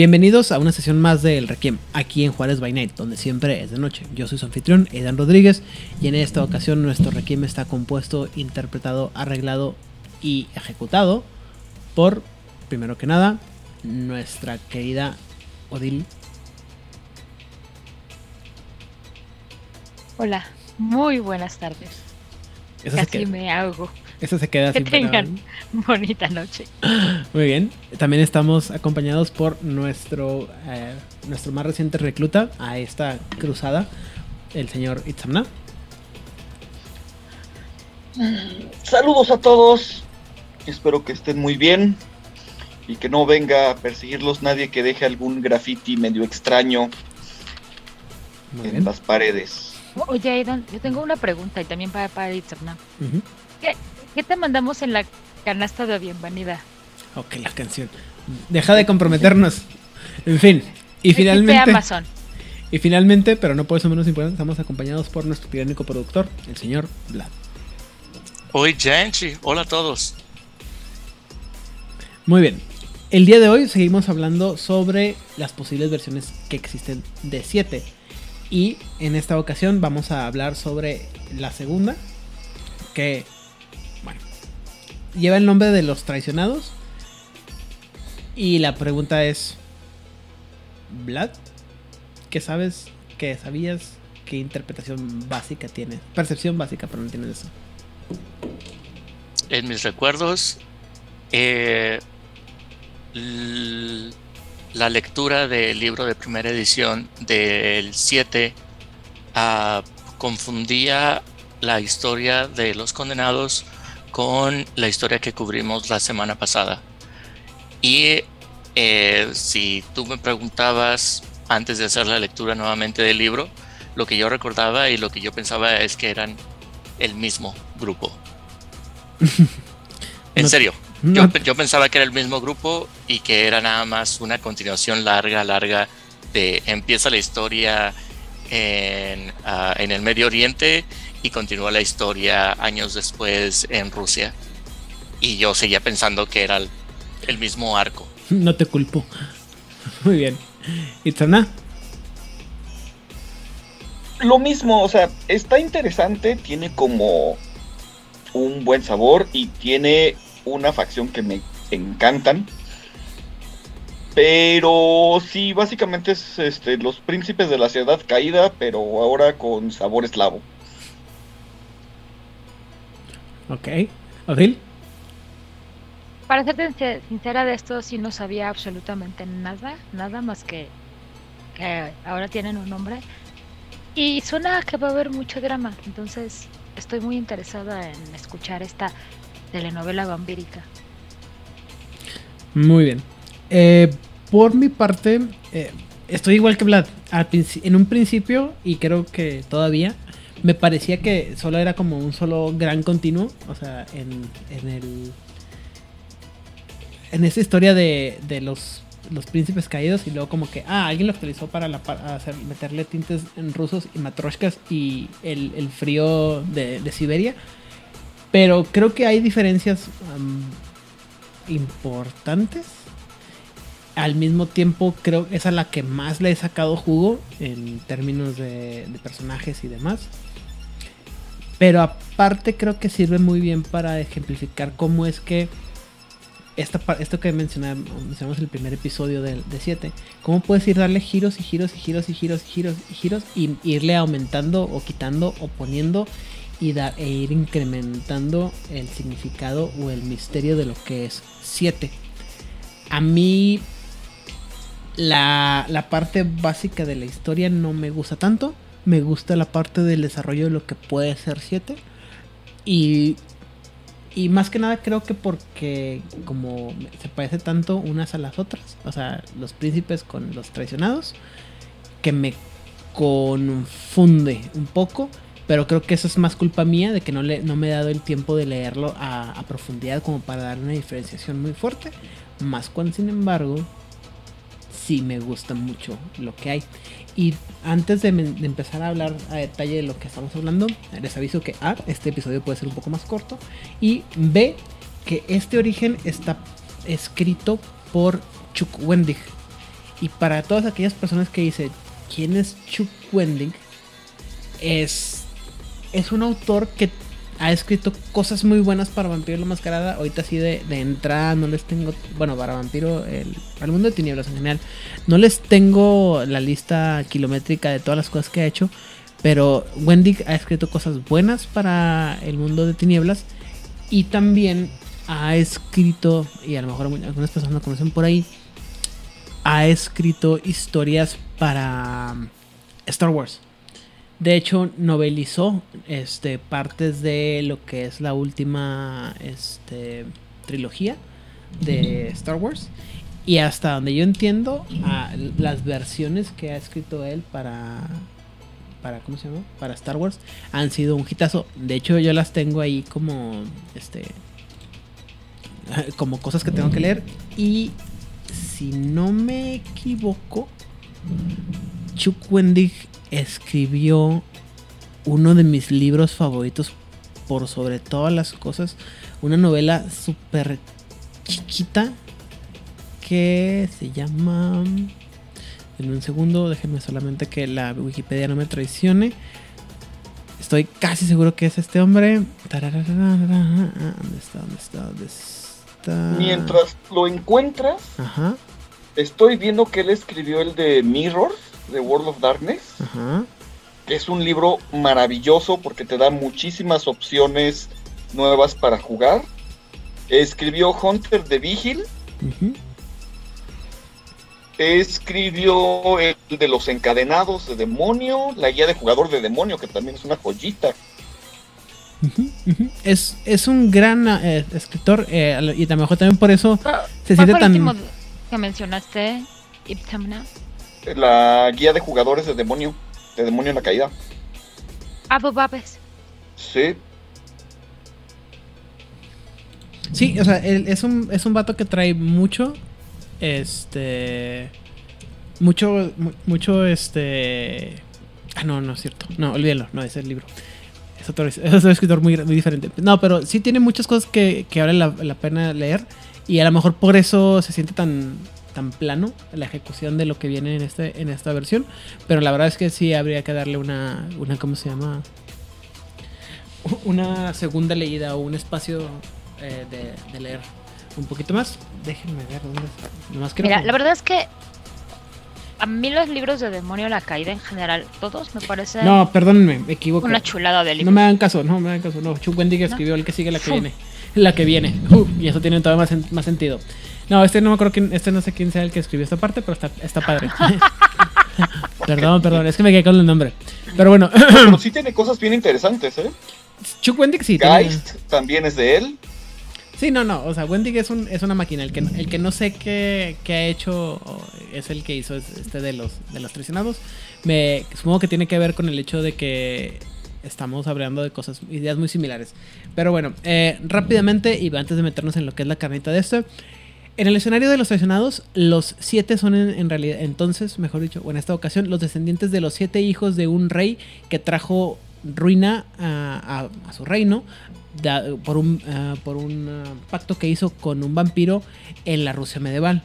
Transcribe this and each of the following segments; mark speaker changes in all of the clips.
Speaker 1: Bienvenidos a una sesión más de El Requiem, aquí en Juárez by Night, donde siempre es de noche. Yo soy su anfitrión, Aidan Rodríguez, y en esta ocasión nuestro Requiem está compuesto, interpretado, arreglado y ejecutado por, primero que nada, nuestra querida Odil.
Speaker 2: Hola, muy buenas tardes. Casi me hago.
Speaker 1: Esa se queda
Speaker 2: Que
Speaker 1: sin palabras.
Speaker 2: tengan bonita noche.
Speaker 1: Muy bien. También estamos acompañados por nuestro, eh, nuestro más reciente recluta a esta cruzada, el señor Itzamna.
Speaker 3: Saludos a todos. Espero que estén muy bien y que no venga a perseguirlos nadie que deje algún graffiti medio extraño
Speaker 1: Muy
Speaker 3: en
Speaker 1: bien.
Speaker 3: las paredes.
Speaker 2: Oye, Aidan, yo tengo una pregunta y también para, para Itzamna. ¿Qué, ¿Qué te mandamos en la canasta de bienvenida?
Speaker 1: Ok, la canción. Deja de comprometernos. En fin. Y finalmente,
Speaker 2: Amazon.
Speaker 1: y finalmente, pero no por eso menos importante, estamos acompañados por nuestro tiránico productor, el señor Vlad.
Speaker 4: Oi, gente. Hola a todos.
Speaker 1: Muy bien. El día de hoy seguimos hablando sobre las posibles versiones que existen de 7. Y en esta ocasión vamos a hablar sobre la segunda, que, lleva el nombre de los traicionados. Y la pregunta es, Vlad, ¿qué sabes? ¿Qué sabías? ¿Qué interpretación básica tienes? Percepción básica, pero no tienes eso.
Speaker 4: En mis recuerdos, eh, la lectura del libro de primera edición del 7 ah, confundía la historia de los condenados con la historia que cubrimos la semana pasada. Y eh, si tú me preguntabas antes de hacer la lectura nuevamente del libro, lo que yo recordaba y lo que yo pensaba es que eran el mismo grupo. En
Speaker 1: No-
Speaker 4: serio,
Speaker 1: no-
Speaker 4: yo, yo pensaba que era el mismo grupo y que era nada más una continuación larga, larga de empieza la historia en, ah, en el Medio Oriente y continúa la historia años después en Rusia. Y yo seguía pensando que era el, el mismo arco.
Speaker 1: No te culpo. Muy bien. Itzana,
Speaker 3: Lo mismo, o sea, está interesante, tiene como un buen sabor y tiene una facción que me encantan. Pero sí, básicamente es este, los príncipes de la ciudad caída, pero ahora con sabor eslavo.
Speaker 1: Ok. Odil,
Speaker 2: Para serte sincer- sincera de esto, sí no sabía absolutamente nada, nada más que, que ahora tienen un nombre. Y suena que va a haber mucho drama, entonces estoy muy interesada en escuchar esta telenovela vampírica.
Speaker 1: muy bien. Eh, por mi parte, eh, estoy igual que Vlad. En un principio, y creo que todavía, me parecía que solo era como un solo gran continuo. O sea, en, en el. En esa historia de, de los, los príncipes caídos, y luego como que, ah, alguien lo actualizó para, la, hacer, meterle tintes en rusos y matroshkas y el, el frío de, de Siberia. Pero creo que hay diferencias am, importantes. Al mismo tiempo, creo que es a la que más le he sacado jugo en términos de, de personajes y demás. Pero aparte, creo que sirve muy bien para ejemplificar cómo es que esta, esto que mencionamos, mencionamos en el primer episodio de 7, cómo puedes ir darle giros y giros y giros y giros y giros y giros y irle aumentando o quitando o poniendo y da- e ir incrementando el significado o el misterio de lo que es 7. A mí la, la parte básica de la historia no me gusta tanto. Me gusta la parte del desarrollo de lo que puede ser 7. Y, y más que nada creo que porque como se parece tanto unas a las otras. O sea, los príncipes con los traicionados. Que me confunde un poco. Pero creo que eso es más culpa mía de que no, le, no me he dado el tiempo de leerlo a, a profundidad como para dar una diferenciación muy fuerte. Más cuando, sin embargo, sí me gusta mucho lo que hay. Y antes de, de, empezar a hablar a detalle de lo que estamos hablando, les aviso que A, este episodio puede ser un poco más corto. Y B, que este origen está escrito por Chuck Wendig. Y para todas aquellas personas que dicen, ¿quién es Chuck Wendig? Es es un autor que ha escrito cosas muy buenas para Vampiro la Mascarada. Ahorita así de, de entrada no les tengo, bueno, para Vampiro, el, el mundo de tinieblas en general, no les tengo la lista kilométrica de todas las cosas que ha hecho. Pero Wendy ha escrito cosas buenas para el mundo de tinieblas. Y también ha escrito, y a lo mejor algunas personas lo conocen por ahí, ha escrito historias para Star Wars. De hecho, novelizó este, partes de lo que es la última este, trilogía de Star Wars. Y hasta donde yo entiendo, a las versiones que ha escrito él para, para. ¿Cómo se llama? Para Star Wars han sido un hitazo. De hecho, yo las tengo ahí como. Este. Como cosas que tengo que leer. Y si no me equivoco, Chuck Wendig escribió uno de mis libros favoritos por sobre todas las cosas. Una novela súper chiquita que se llama... En un segundo, déjenme solamente que la Wikipedia no me traicione. Estoy casi seguro que es este hombre. ¿Dónde está? ¿Dónde está? ¿Dónde está?
Speaker 3: Mientras lo encuentras,
Speaker 1: Ajá,
Speaker 3: estoy viendo que él escribió el de Mirror, de World of Darkness.
Speaker 1: ajá.
Speaker 3: que Es un libro maravilloso porque te da muchísimas opciones nuevas para jugar. Escribió Hunter de Vigil. Escribió el de los encadenados de demonio, la guía de jugador de demonio, que también es una joyita.
Speaker 1: Es, es un gran eh, escritor eh, y a lo mejor también por eso
Speaker 2: Ah,
Speaker 1: se
Speaker 2: ¿Cuál
Speaker 1: siente tan...
Speaker 2: último que mencionaste? Iptamna.
Speaker 3: La guía de jugadores de demonio, de demonio en la caída.
Speaker 2: Abu Babes.
Speaker 3: Sí,
Speaker 1: Sí, o sea, él es un, es un vato que trae mucho, este... Mucho, mu- mucho, este... Ah, no, no es cierto. No, olvídalo, no, es el libro. Es otro, es otro escritor muy, muy diferente. No, pero sí tiene muchas cosas que, que vale la, la pena leer. Y a lo mejor por eso se siente tan, tan plano la ejecución de lo que viene en, este, en esta versión. Pero la verdad es que sí habría que darle una, una ¿cómo se llama? Una segunda leída o un espacio eh, de, de leer un poquito más. Déjenme ver dónde está. Nomás
Speaker 2: Mira,
Speaker 1: que-
Speaker 2: la verdad es que a mí los libros de Demonio la Caída en general, todos me parecen
Speaker 1: No, perdónenme, me equivoco.
Speaker 2: una chulada de
Speaker 1: No
Speaker 2: libros.
Speaker 1: me hagan caso, no me hagan caso. No, Chuck Wendig escribió el que sigue, la que viene. La que viene. Y eso tiene todavía más, más sentido. No, este no me acuerdo quién, este no sé quién sea el que escribió esta parte, pero está, está padre. perdón, perdón, es que me quedé con el nombre. Pero bueno,
Speaker 3: pero sí tiene cosas bien interesantes, ¿eh?
Speaker 1: Chuck Wendig sí. tiene-
Speaker 3: Geist también es de él.
Speaker 1: Sí, no, no. O sea, Wendig es, un, es una máquina. El que, no- el que no sé qué, qué ha hecho es el que hizo es- este de los, de los traicionados. Me supongo que tiene que ver con el hecho de que estamos hablando de cosas, ideas muy similares. Pero bueno, eh, rápidamente y antes de meternos en lo que es la carnita de esto. En el escenario de los traicionados, los siete son en, realidad, entonces, mejor dicho, o en esta ocasión, los descendientes de los siete hijos de un rey que trajo ruina a, su reino por un, ah, ah, pacto que hizo con un vampiro en la Rusia medieval.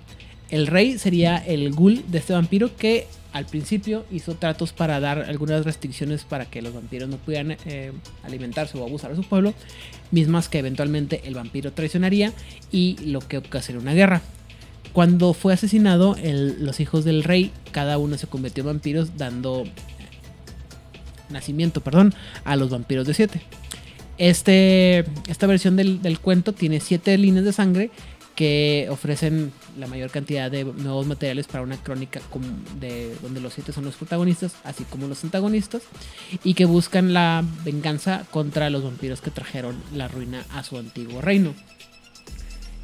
Speaker 1: El rey sería el ghoul de este vampiro que al principio hizo tratos para dar algunas restricciones para que los vampiros no pudieran eh, alimentarse o abusar a su pueblo, mismas que eventualmente el vampiro traicionaría y lo que ocasionó una guerra. Cuando fue asesinado, los hijos del rey, cada uno se convirtió en vampiros, dando nacimiento, perdón, a los vampiros de siete. Este, esta versión del, del cuento tiene siete líneas de sangre que ofrecen la mayor cantidad de nuevos materiales para una crónica de, donde los siete son los protagonistas, así como los antagonistas, y que buscan la venganza contra los vampiros que trajeron la ruina a su antiguo reino.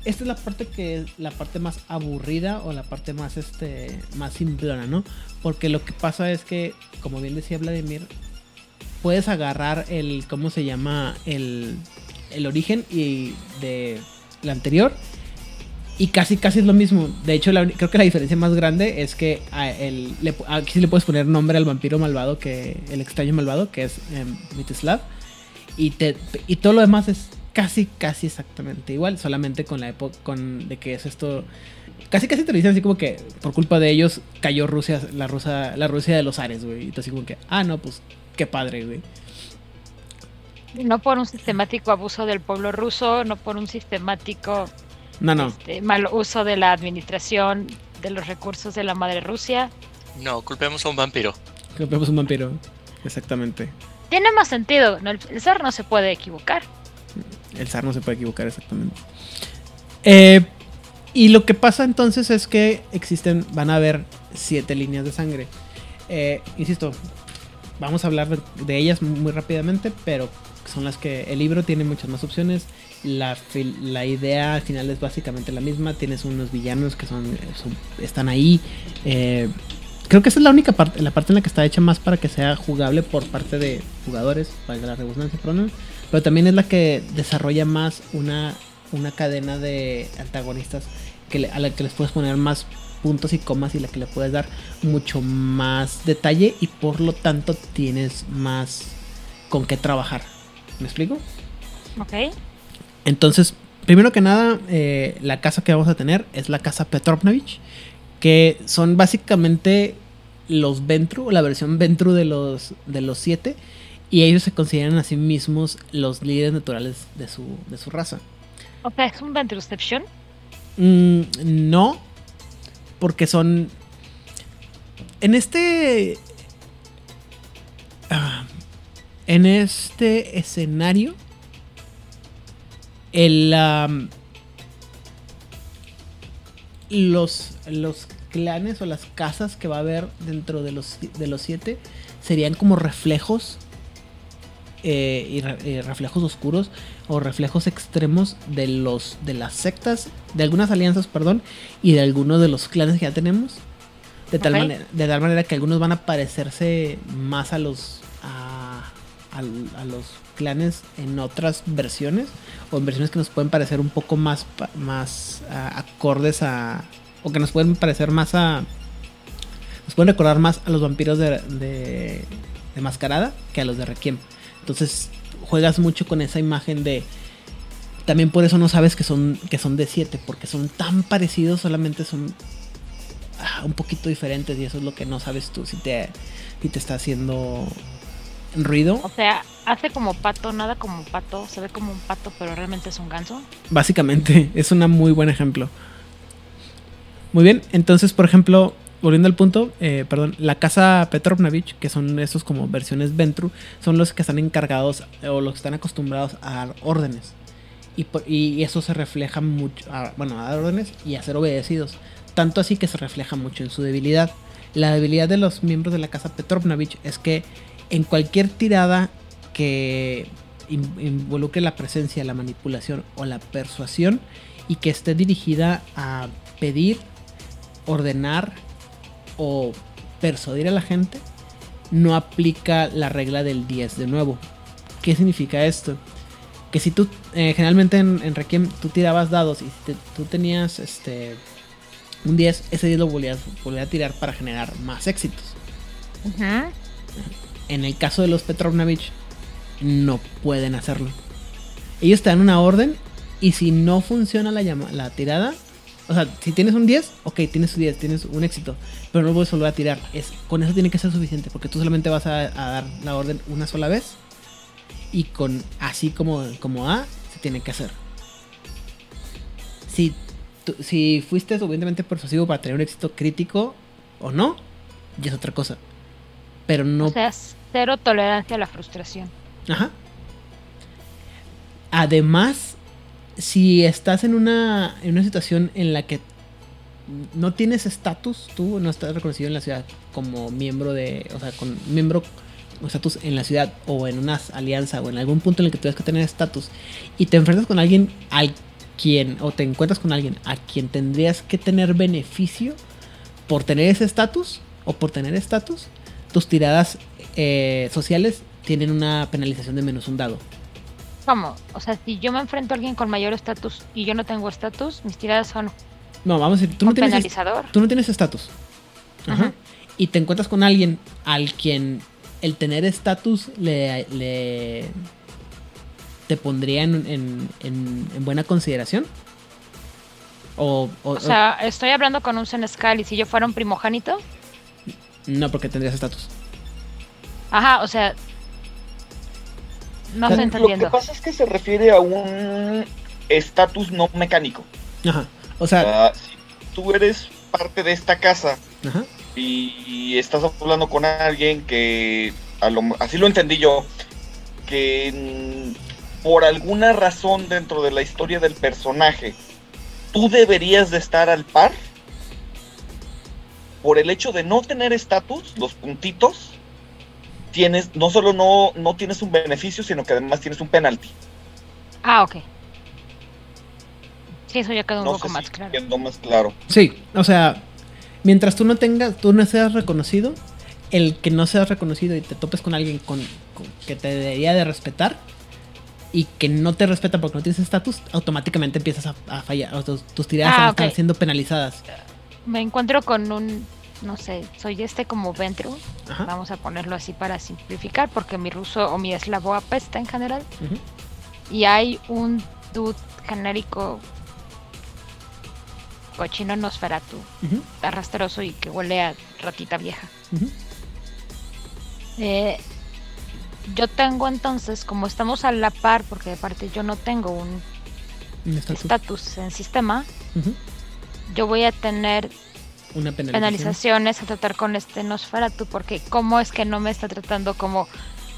Speaker 1: esta es la parte que la parte más aburrida o la parte más este más simplona, ¿no? Porque lo que pasa es que, como bien decía Vladimir, puedes agarrar el cómo se llama el, el origen y de la anterior y casi casi es lo mismo. De hecho, creo que la diferencia más grande es que aquí sí le puedes poner nombre al vampiro malvado que el extraño malvado que es em, Mitislav y y todo lo demás es casi casi exactamente igual, solamente con la época con de que es esto casi casi te lo dicen así como que por culpa de ellos cayó Rusia la Rusia la Rusia de los Ares, güey. Y así como que, ah, no, pues qué padre, güey.
Speaker 2: No por un sistemático abuso del pueblo ruso, no por un sistemático
Speaker 1: No, no.
Speaker 2: este, mal uso de la administración de los recursos de la madre Rusia.
Speaker 4: No, culpemos a un vampiro.
Speaker 1: Que vemos un vampiro. Exactamente.
Speaker 2: Tiene más sentido, ¿no? el el zar no se puede equivocar.
Speaker 1: El zar no se puede equivocar exactamente. Eh, y lo que pasa entonces es que existen, van a haber siete líneas de sangre. Eh, insisto, vamos a hablar de, de ellas muy rápidamente, pero son las que el libro tiene muchas más opciones. La, la idea al final es básicamente la misma. Tienes unos villanos que son, son- están ahí. Eh, creo que esa es la única parte, la parte en la que está hecha más para que sea jugable por parte de jugadores, valga la redundancia, perdón. Pero también es la que desarrolla más una, una cadena de antagonistas que a la que les puedes poner más puntos y comas y la que le puedes dar mucho más detalle y por lo tanto tienes más con qué trabajar. ¿Me explico?
Speaker 2: ¿Ok?
Speaker 1: Entonces, primero que nada, eh, la casa que vamos a tener es la casa Petrovnovich, que son básicamente los Ventru, la versión Ventru de los, de los siete, y ellos se consideran a sí mismos los líderes naturales de su, de su raza.
Speaker 2: O sea, es un Ventureception.
Speaker 1: Mm, no, porque son. En este. ah, en este escenario. El. los, los clanes o las casas que va a haber dentro de los, de los siete serían como reflejos eh, y re- eh, reflejos oscuros o reflejos extremos de los de las sectas, de algunas alianzas, perdón, y de algunos de los clanes que ya tenemos. De tal, manera, de tal manera que algunos van a parecerse más a los a, a los clanes en otras versiones o en versiones que nos pueden parecer un poco más más ah, acordes a o que nos pueden parecer más a nos pueden recordar más a los vampiros de, de, de mascarada que a los de Requiem. Entonces juegas mucho con esa imagen de. También por eso no sabes que son, que son de 7, porque son tan parecidos, solamente son ah, un poquito diferentes y eso es lo que no sabes tú si te, si te está haciendo ruido.
Speaker 2: O sea, hace como pato, nada como pato, se ve como un pato, pero realmente es un ganso.
Speaker 1: Básicamente, es un muy buen ejemplo. Muy bien, entonces, por ejemplo, volviendo al punto, eh, perdón, la casa Petrovnovich, que son esos como versiones Ventru, son los que están encargados o los que están acostumbrados a dar órdenes. Y, por- y eso se refleja mucho, a- bueno, a dar órdenes y a ser obedecidos. Tanto así que se refleja mucho en su debilidad. La debilidad de los miembros de la casa Petrovnovich es que en cualquier tirada que in- involucre la presencia, la manipulación o la persuasión y que esté dirigida a pedir, ordenar o persuadir a la gente, no aplica la regla del 10 de nuevo. ¿Qué significa esto? Que si tú, eh, generalmente en, Requiem, tú tirabas dados y te- tú tenías este un 10, ese 10 lo volvías, volvías a tirar para generar más éxitos. En el caso de los Petrovnovich, no pueden hacerlo. Ellos te dan una orden y si no funciona la, llama- la tirada, o sea, si tienes un 10, ok, tienes un 10, tienes un éxito, pero no puedes volver a tirar. Es, con eso tiene que ser suficiente porque tú solamente vas a, dar la orden una sola vez y con así como, como A se tiene que hacer. Si, si fuiste suficientemente persuasivo para tener un éxito crítico o no, ya es otra cosa. Pero no
Speaker 2: O cero tolerancia a la frustración.
Speaker 1: Ajá. Además, si estás en una, en una situación en la que no tienes estatus, tú no estás reconocido en la ciudad como miembro de, o sea, con miembro o estatus en la ciudad o en una alianza o en algún punto en el que tuvieras que tener estatus y te enfrentas con alguien al quien, o te encuentras con alguien a quien tendrías que tener beneficio por tener ese estatus o por tener estatus, tus tiradas eh, sociales tienen una penalización de menos un dado.
Speaker 2: ¿Cómo? O sea, si yo me enfrento a alguien con mayor estatus y yo no tengo estatus, mis tiradas son
Speaker 1: No, vamos a decir, tú no tienes,
Speaker 2: penalizador.
Speaker 1: tú no tienes estatus. Ajá. Y te encuentras con alguien al quien el tener estatus le, le- te pondría en, en- en- en buena consideración. O, o-
Speaker 2: O sea, estoy hablando con un Senescal y si yo fuera un primogénito,
Speaker 1: no, porque tendrías estatus.
Speaker 2: Ajá, o sea, no estoy
Speaker 3: Lo que
Speaker 2: entendiendo.
Speaker 3: pasa es que se refiere a un estatus no mecánico.
Speaker 1: Ajá. O sea,
Speaker 3: Ah, si tú eres parte de esta casa
Speaker 1: ajá.
Speaker 3: y estás hablando con alguien que, a lo- así lo entendí yo, que mm, por alguna razón dentro de la historia del personaje, tú deberías de estar al par, por el hecho de no tener estatus, los puntitos, tienes, no solo no, no tienes un beneficio, sino que además tienes un penalty.
Speaker 2: Ah, ok. Sí, eso ya quedó un
Speaker 3: No
Speaker 2: poco
Speaker 3: sé
Speaker 2: más
Speaker 3: si
Speaker 2: claro.
Speaker 3: quedó más claro.
Speaker 1: Sí, o sea, mientras tú no tengas, tú no seas reconocido, el que no seas reconocido y te topes con alguien con, con- que te debería de respetar y que no te respeta porque no tienes estatus, automáticamente empiezas a, a fallar. o tus, tus tiradas
Speaker 2: Ah,
Speaker 1: están
Speaker 2: ok.
Speaker 1: siendo penalizadas.
Speaker 2: Me encuentro con un, no sé, soy este como Ventru,
Speaker 1: Ajá.
Speaker 2: vamos a ponerlo así para simplificar, porque mi ruso o mi eslavo apesta en general. Y hay un dude genérico cochino Nosferatu,
Speaker 1: Ujú,
Speaker 2: arrastroso y que huele a ratita vieja. Eh, yo tengo entonces, como estamos a la par, porque aparte yo no tengo un
Speaker 1: estatus.
Speaker 2: en sistema, yo voy a tener
Speaker 1: Una penalización.
Speaker 2: penalizaciones a tratar con este Nosferatu, porque cómo es que no me está tratando como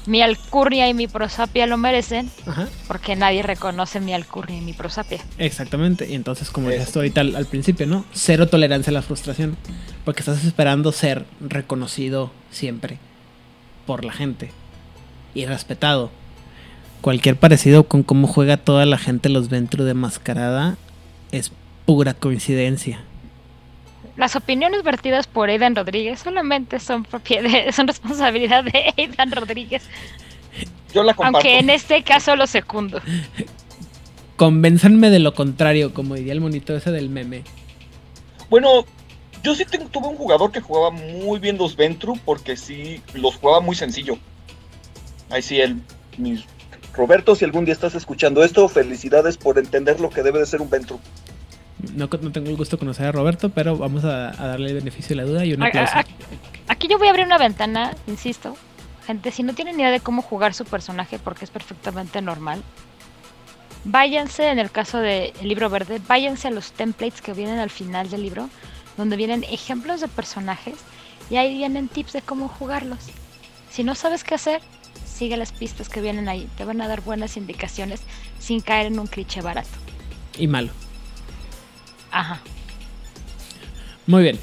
Speaker 2: mi alcurnia y mi prosapia lo merecen,
Speaker 1: Ajá,
Speaker 2: porque nadie reconoce mi alcurnia y mi prosapia.
Speaker 1: exactamente. Y entonces, como
Speaker 3: Eso.
Speaker 1: decías tú ahorita al, al principio, ¿no? Cero tolerancia a la frustración. Porque estás esperando ser reconocido siempre por la gente y respetado. Cualquier parecido con cómo juega toda la gente los Ventru de mascarada es pura coincidencia.
Speaker 2: Las opiniones vertidas por Aidan Rodríguez solamente son propiedad, son responsabilidad de Aidan Rodríguez,
Speaker 3: Yo la comparto.
Speaker 2: aunque en este caso lo secundo.
Speaker 1: Convénzanme de lo contrario, como diría el monito ese del meme.
Speaker 3: Bueno, yo sí tengo- tuve un jugador que jugaba muy bien los Ventru porque sí los jugaba muy sencillo. Ahí sí, el mis- Roberto, si algún día estás escuchando esto, felicidades por entender lo que debe de ser un Ventru.
Speaker 1: No, no tengo el gusto de conocer a Roberto, pero vamos a, a darle el beneficio de la duda y un aplauso.
Speaker 2: Aquí yo voy a abrir una ventana, insisto. Gente, si no tienen idea de cómo jugar su personaje, porque es perfectamente normal, váyanse, en el caso del libro verde, váyanse a los templates que vienen al final del libro, donde vienen ejemplos de personajes y ahí vienen tips de cómo jugarlos. Si no sabes qué hacer, sigue las pistas que vienen ahí. Te van a dar buenas indicaciones sin caer en un cliché barato.
Speaker 1: Y malo.
Speaker 2: Ajá.
Speaker 1: Muy bien.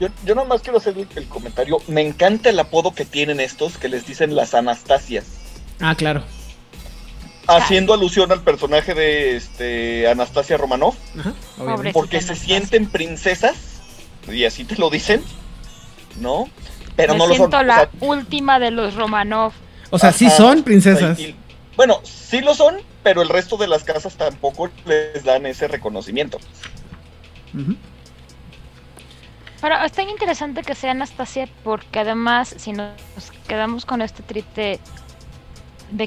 Speaker 3: Yo, yo nomás quiero hacer el, el comentario. Me encanta el apodo que tienen estos que les dicen las Anastasias.
Speaker 1: Ah, claro.
Speaker 3: Haciendo alusión al personaje de este Anastasia Romanoff.
Speaker 1: Ajá.
Speaker 3: Porque se
Speaker 2: Anastasia.
Speaker 3: sienten princesas. Y así te lo dicen. ¿No? Pero
Speaker 2: Me
Speaker 3: no lo son.
Speaker 2: siento
Speaker 3: o
Speaker 2: la
Speaker 3: sea,
Speaker 2: última de los Romanov.
Speaker 1: O sea, sí son princesas.
Speaker 3: y- bueno, sí lo son, pero el resto de las casas tampoco les dan ese reconocimiento.
Speaker 2: Pero es tan interesante que sea Anastasia porque además si nos quedamos con este trip de,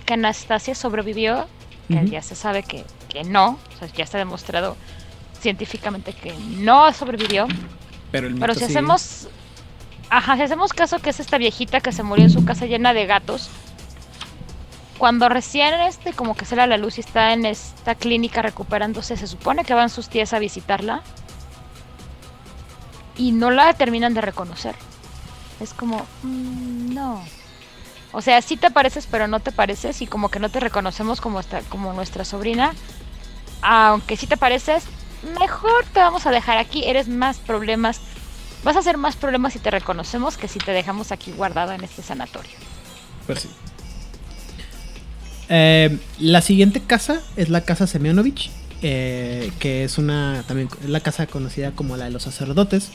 Speaker 2: que Anastasia sobrevivió, que ya se sabe que, que no, o sea, ya está demostrado científicamente que no sobrevivió,
Speaker 1: Pero, el
Speaker 2: pero
Speaker 1: mito
Speaker 2: si
Speaker 1: sigue.
Speaker 2: hacemos, ajá, si hacemos caso que es esta viejita que se murió en su casa llena de gatos, cuando recién este como que sale a la luz y está en esta clínica recuperándose, se supone que van sus tías a visitarla y no la terminan de reconocer. Es como, mm, no. O sea, sí te pareces, pero no te pareces y como que no te reconocemos como, esta, como nuestra sobrina. Aunque sí te pareces, mejor te vamos a dejar aquí. Eres más problemas. Vas a hacer más problemas si te reconocemos que si te dejamos aquí guardada en este sanatorio.
Speaker 1: Pues sí. Eh, la siguiente casa es la casa Semyonovich. Eh, que es una también es la casa conocida como la de los sacerdotes.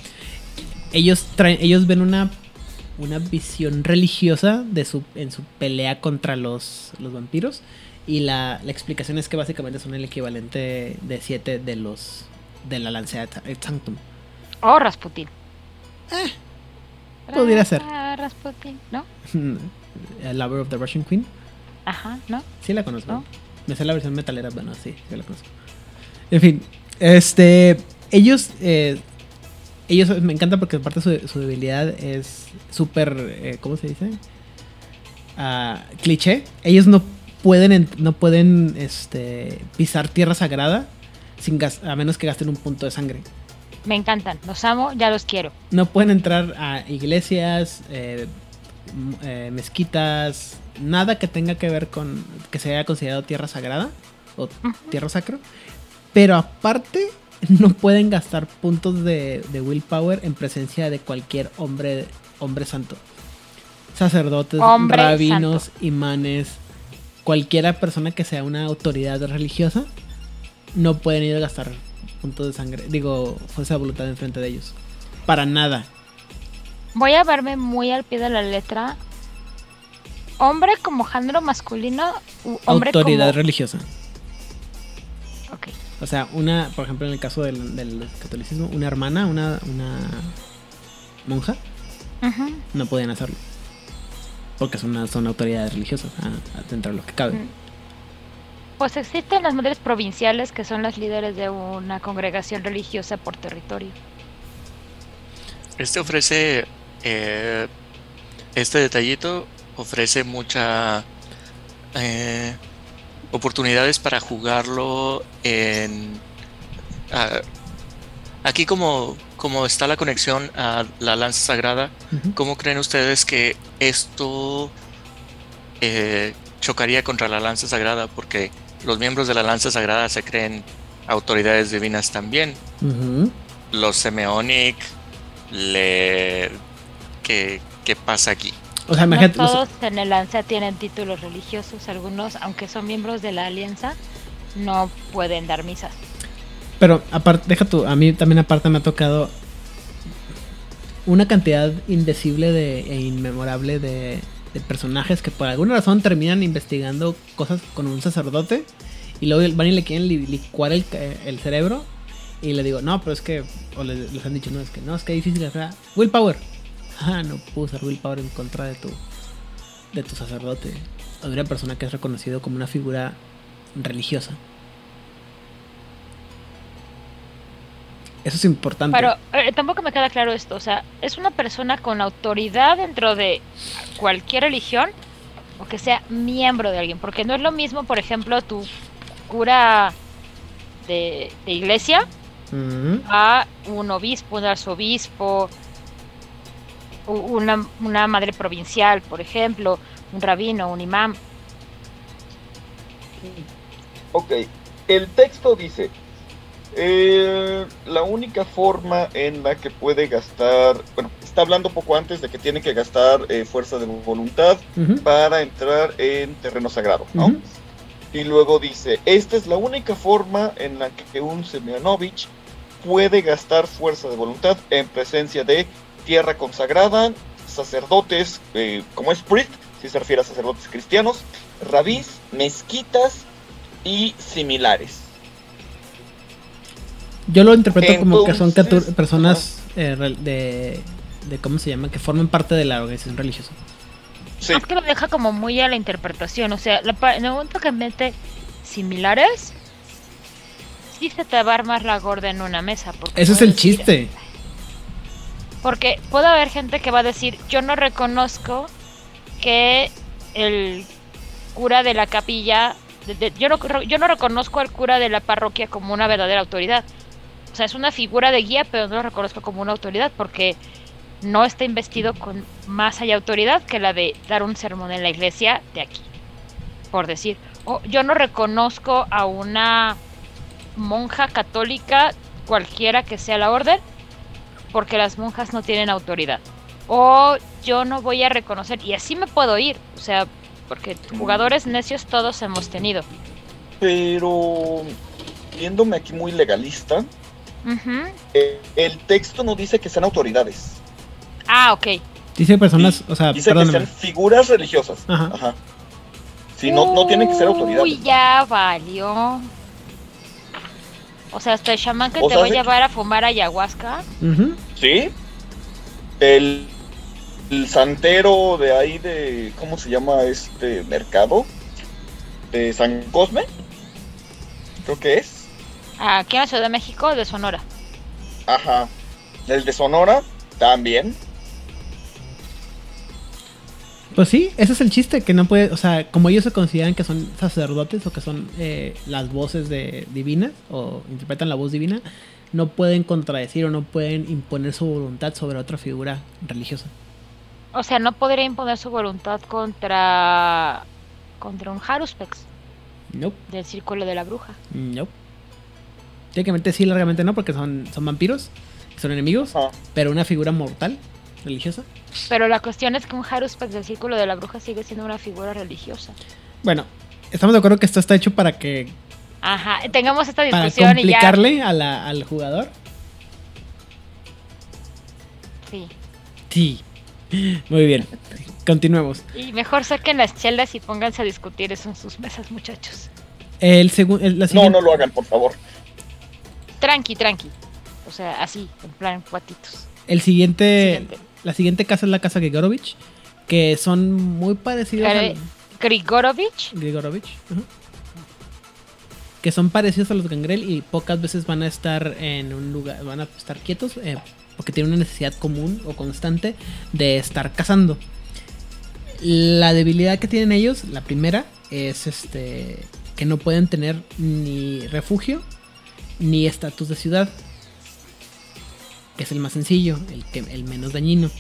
Speaker 1: Ellos traen, ellos ven una una visión religiosa de su en su pelea contra los, los vampiros y la, la explicación es que básicamente son el equivalente de siete de los de la lancea et sanctum.
Speaker 2: Oh, Rasputin.
Speaker 1: podría ser.
Speaker 2: Ah, Rasputin, ¿no?
Speaker 1: El Lover of the Russian Queen.
Speaker 2: Ajá, ¿no?
Speaker 1: Sí la conozco.
Speaker 2: ¿No?
Speaker 1: Me sé la versión metalera, bueno, sí, sí la conozco. En fin, este, ellos, eh, ellos me encanta porque aparte su, su debilidad es súper, eh, ¿cómo se dice? Ah, cliché. Ellos no pueden, no pueden, este, pisar tierra sagrada sin gas- a menos que gasten un punto de sangre.
Speaker 2: Me encantan, los amo, ya los quiero.
Speaker 1: No pueden entrar a iglesias, eh, eh, mezquitas, nada que tenga que ver con que sea considerado tierra sagrada o tierra sacro. Pero aparte, no pueden gastar puntos de, de willpower en presencia de cualquier hombre, hombre santo. Sacerdotes,
Speaker 2: Hombre
Speaker 1: rabinos,
Speaker 2: santo.
Speaker 1: imanes, cualquiera persona que sea una autoridad religiosa, no pueden ir a gastar puntos de sangre, digo, fuerza de voluntad enfrente de ellos. Para nada.
Speaker 2: Voy a verme muy al pie de la letra. Hombre como género masculino, u hombre
Speaker 1: autoridad
Speaker 2: como...
Speaker 1: religiosa.
Speaker 2: Ok.
Speaker 1: O sea, una, por ejemplo, en el caso del, del catolicismo, una hermana, una, una monja, no podían hacerlo. Porque son, una, son autoridades religiosas, a- a- dentro de lo que cabe.
Speaker 2: Pues existen las madres provinciales que son las líderes de una congregación religiosa por territorio.
Speaker 4: Este ofrece, eh, este detallito ofrece mucha eh, oportunidades para jugarlo en... aquí como, como está la conexión a la lanza sagrada,
Speaker 1: Ujú.
Speaker 4: ¿cómo creen ustedes que esto eh, chocaría contra la lanza sagrada? Porque los miembros de la lanza sagrada se creen autoridades divinas también los Semeonic le ¿qué, qué pasa aquí?
Speaker 1: O sea,
Speaker 2: No
Speaker 1: imagínate. los-
Speaker 2: todos en el ANSA tienen títulos religiosos, algunos, aunque son miembros de la alianza, no pueden dar misas.
Speaker 1: pero aparte, deja tú, a mí también aparte me ha tocado una cantidad indecible de, e inmemorable de, de personajes que por alguna razón terminan investigando cosas con un sacerdote y luego van y le quieren li- licuar el, el cerebro y le digo, no, pero es que, o le- les, han dicho, no, es que no, es que es difícil, o sea, willpower. Ah, no puedo usar willpower en contra de tu, de tu sacerdote o de una persona que es reconocido como una figura religiosa. Eso es importante.
Speaker 2: Pero eh, tampoco me queda claro esto, o sea, es una persona con autoridad dentro de cualquier religión o que sea miembro de alguien, porque no es lo mismo, por ejemplo, tu cura de, de iglesia a un obispo, un arzobispo, una, una madre provincial, por ejemplo, un rabino, un imán.
Speaker 3: Ok, el texto dice, eh, la única forma en la que puede gastar, bueno, está hablando poco antes de que tiene que gastar eh, fuerza de voluntad para entrar en terreno sagrado, ¿no? Y luego dice, esta es la única forma en la que un Semyonovich puede gastar fuerza de voluntad en presencia de tierra consagrada, sacerdotes, eh, como es priest, si se refiere a sacerdotes cristianos, rabís, mezquitas y similares.
Speaker 1: Yo lo interpreto como que son personas eh, de, de. ¿Cómo se llama? Que forman parte de la organización religiosa.
Speaker 3: Sí,
Speaker 2: Es que lo deja como muy a la interpretación, o sea, la en el momento que mete similares, sí se te va a armar la gorda en una mesa. Porque
Speaker 1: Ese es el chiste.
Speaker 2: Porque puede haber gente que va a decir, yo no reconozco que el cura de la capilla, yo, no, yo no reconozco al cura de la parroquia como una verdadera autoridad. O sea, es una figura de guía, pero no lo reconozco como una autoridad porque no está investido con más allá autoridad que la de dar un sermón en la iglesia de aquí. Por decir, o yo no reconozco a una monja católica, cualquiera que sea la orden, porque las monjas no tienen autoridad. O yo no voy a reconocer, y así me puedo ir, o sea, porque jugadores necios todos hemos tenido.
Speaker 3: pero viéndome aquí muy legalista, eh, el texto no dice que sean autoridades.
Speaker 2: Ah, ok.
Speaker 1: Dice personas, o sea,
Speaker 3: Dice que
Speaker 1: perdóname.
Speaker 3: sean figuras religiosas.
Speaker 1: Ajá.
Speaker 3: Ajá. Sí, no, no tienen que ser autoridades.
Speaker 2: Uy, ya valió. O sea, hasta el chamán que
Speaker 3: O
Speaker 2: te
Speaker 3: sea,
Speaker 2: va a llevar a fumar ayahuasca.
Speaker 3: Sí. El, el santero de ahí de. ¿Cómo se llama este mercado? De San Cosme. Creo que es.
Speaker 2: Aquí en la Ciudad de México, de Sonora.
Speaker 3: Ajá. El de Sonora también.
Speaker 1: Pues sí, ese es el chiste, que no puede, o sea, como ellos se consideran que son sacerdotes o que son eh, las voces de divinas o interpretan la voz divina, no pueden contradecir o no pueden imponer su voluntad sobre otra figura religiosa.
Speaker 2: O sea, no podría imponer su voluntad contra. contra un Haruspex
Speaker 1: Nope,
Speaker 2: del Círculo de la Bruja.
Speaker 1: nope. Técnicamente sí, largamente no, porque son, son vampiros, son enemigos,
Speaker 3: Ah,
Speaker 1: pero una figura mortal, religiosa.
Speaker 2: Pero la cuestión es que un Haruspex del Círculo de la Bruja sigue siendo una figura religiosa.
Speaker 1: Bueno, estamos de acuerdo que esto está hecho para que
Speaker 2: Ajá, tengamos esta
Speaker 1: para
Speaker 2: discusión y ya.
Speaker 1: complicarle a la- al jugador.
Speaker 2: Sí.
Speaker 1: Sí. Muy bien. Continuemos.
Speaker 2: Y mejor saquen las chelas y pónganse a discutir eso en sus mesas, muchachos.
Speaker 1: El segundo,
Speaker 3: no,
Speaker 1: siguiente,
Speaker 3: no lo hagan, por favor.
Speaker 2: Tranqui, tranqui. O sea, así, en plan cuatitos.
Speaker 1: el siguiente,
Speaker 2: Siguiente.
Speaker 1: La siguiente casa es la casa Grigorovich, que son muy parecidos al
Speaker 2: Grigorovich.
Speaker 1: Grigorovich, que son parecidos a los Gangrel y pocas veces van a estar en un lugar, van a estar quietos eh, porque tienen una necesidad común o constante de estar cazando. La debilidad que tienen ellos, la primera, es este que no pueden tener ni refugio ni estatus de ciudad. Que es el más sencillo, el que el menos dañino.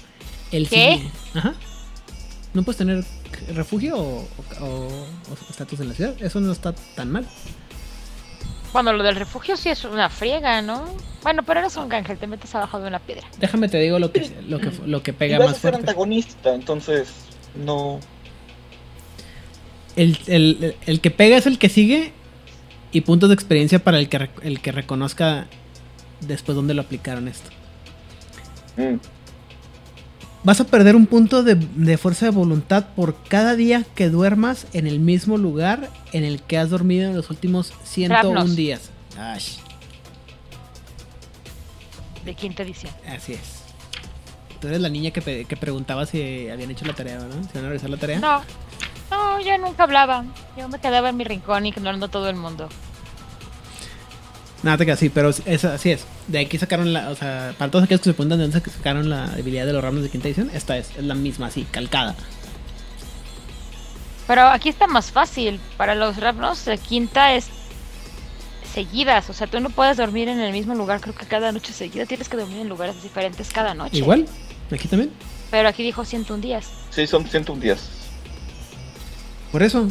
Speaker 1: El
Speaker 2: ¿Qué?
Speaker 1: Ajá. No puedes tener refugio o estatus en la ciudad. Eso no está tan mal.
Speaker 2: Bueno, lo del refugio sí es una friega, ¿no? Bueno, pero eres un cángel, te metes abajo de una piedra.
Speaker 1: Déjame te digo lo que lo que, lo que
Speaker 3: Y
Speaker 1: pega
Speaker 3: vas a
Speaker 1: más
Speaker 3: ser
Speaker 1: fuerte.
Speaker 3: antagonista, entonces no.
Speaker 1: El, el- el que pega es el que sigue y puntos de experiencia para el que, el que reconozca después dónde lo aplicaron esto.
Speaker 3: Mm.
Speaker 1: Vas a perder un punto de, de fuerza de voluntad por cada día que duermas en el mismo lugar en el que has dormido en los últimos 101
Speaker 2: Ravnos.
Speaker 1: días. Ay,
Speaker 2: De quinta edición.
Speaker 1: así es. Tú eres la niña que preguntaba si habían hecho la tarea, ¿no? Si van a realizar la tarea.
Speaker 2: No, no, yo nunca hablaba. Yo me quedaba en mi rincón ignorando a todo el mundo.
Speaker 1: Nada, te quedas así, pero es, así es. De aquí sacaron la, o sea, para todos aquellos que se preguntan de dónde sacaron la debilidad de los ramos de quinta edición, esta es, es la misma, así, calcada.
Speaker 2: Pero aquí está más fácil. Para los Ravnos de quinta es seguidas. O sea, tú no puedes dormir en el mismo lugar, creo que cada noche seguida. Tienes que dormir en lugares diferentes cada noche.
Speaker 1: Igual, aquí también.
Speaker 2: Pero aquí dijo 101 días.
Speaker 3: Sí, son 101 días.
Speaker 1: Por eso.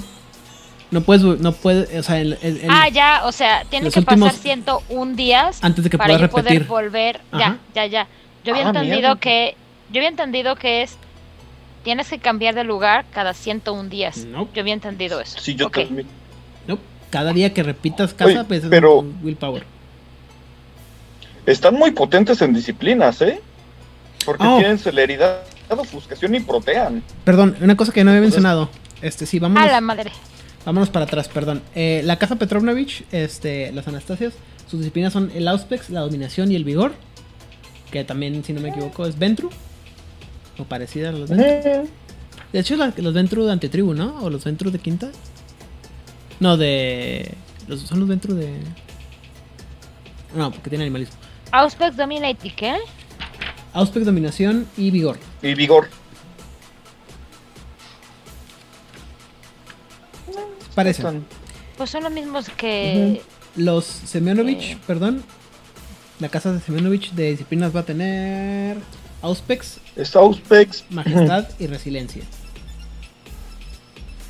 Speaker 1: No puedes, no puedes, o sea, el- el- el-
Speaker 2: ah, ya, o sea, tienen
Speaker 1: los
Speaker 2: que
Speaker 1: últimos-
Speaker 2: pasar 101 días
Speaker 1: antes de que
Speaker 2: para
Speaker 1: puedas
Speaker 2: yo
Speaker 1: repetir.
Speaker 2: poder volver.
Speaker 1: Ajá.
Speaker 2: Ya, ya, ya. Yo había
Speaker 3: Ah,
Speaker 2: entendido
Speaker 3: mierda.
Speaker 2: que. Yo había entendido que es. Tienes que cambiar de lugar cada 101 días. Yo había entendido eso.
Speaker 3: Sí, yo
Speaker 2: Ok.
Speaker 3: también.
Speaker 1: no. Cada día que repitas casa,
Speaker 3: Oye,
Speaker 1: pues es
Speaker 3: pero-
Speaker 1: un willpower.
Speaker 3: Están muy potentes en disciplinas, ¿eh? Porque
Speaker 1: Oh.
Speaker 3: tienen celeridad, ofuscación y protean.
Speaker 1: Perdón, una cosa que no había
Speaker 3: Entonces-
Speaker 1: mencionado. Este, sí,
Speaker 2: A
Speaker 1: vámonos,
Speaker 2: la madre.
Speaker 1: Vámonos para atrás, perdón. Eh, la casa Petrovnovich, este, las Anastasias, sus disciplinas son el Auspex, la dominación y el vigor. Que también, si no me equivoco, es Ventru. O parecida a los Ventru. De hecho, la- los Ventru de Antitribu, ¿no? O los Ventru de Quinta. No, de. Los, son los Ventru de. No, porque tiene animalismo.
Speaker 2: Auspex Dominate y qué?
Speaker 1: Auspex, dominación y vigor.
Speaker 3: Y vigor.
Speaker 1: Parecen.
Speaker 3: Están-
Speaker 2: Pues son los mismos que.
Speaker 1: Los Semyonovich,
Speaker 2: Eh.
Speaker 1: perdón. La casa de Semyonovich de disciplinas va a tener. Auspex,
Speaker 3: Es Auspex.
Speaker 1: majestad y resiliencia.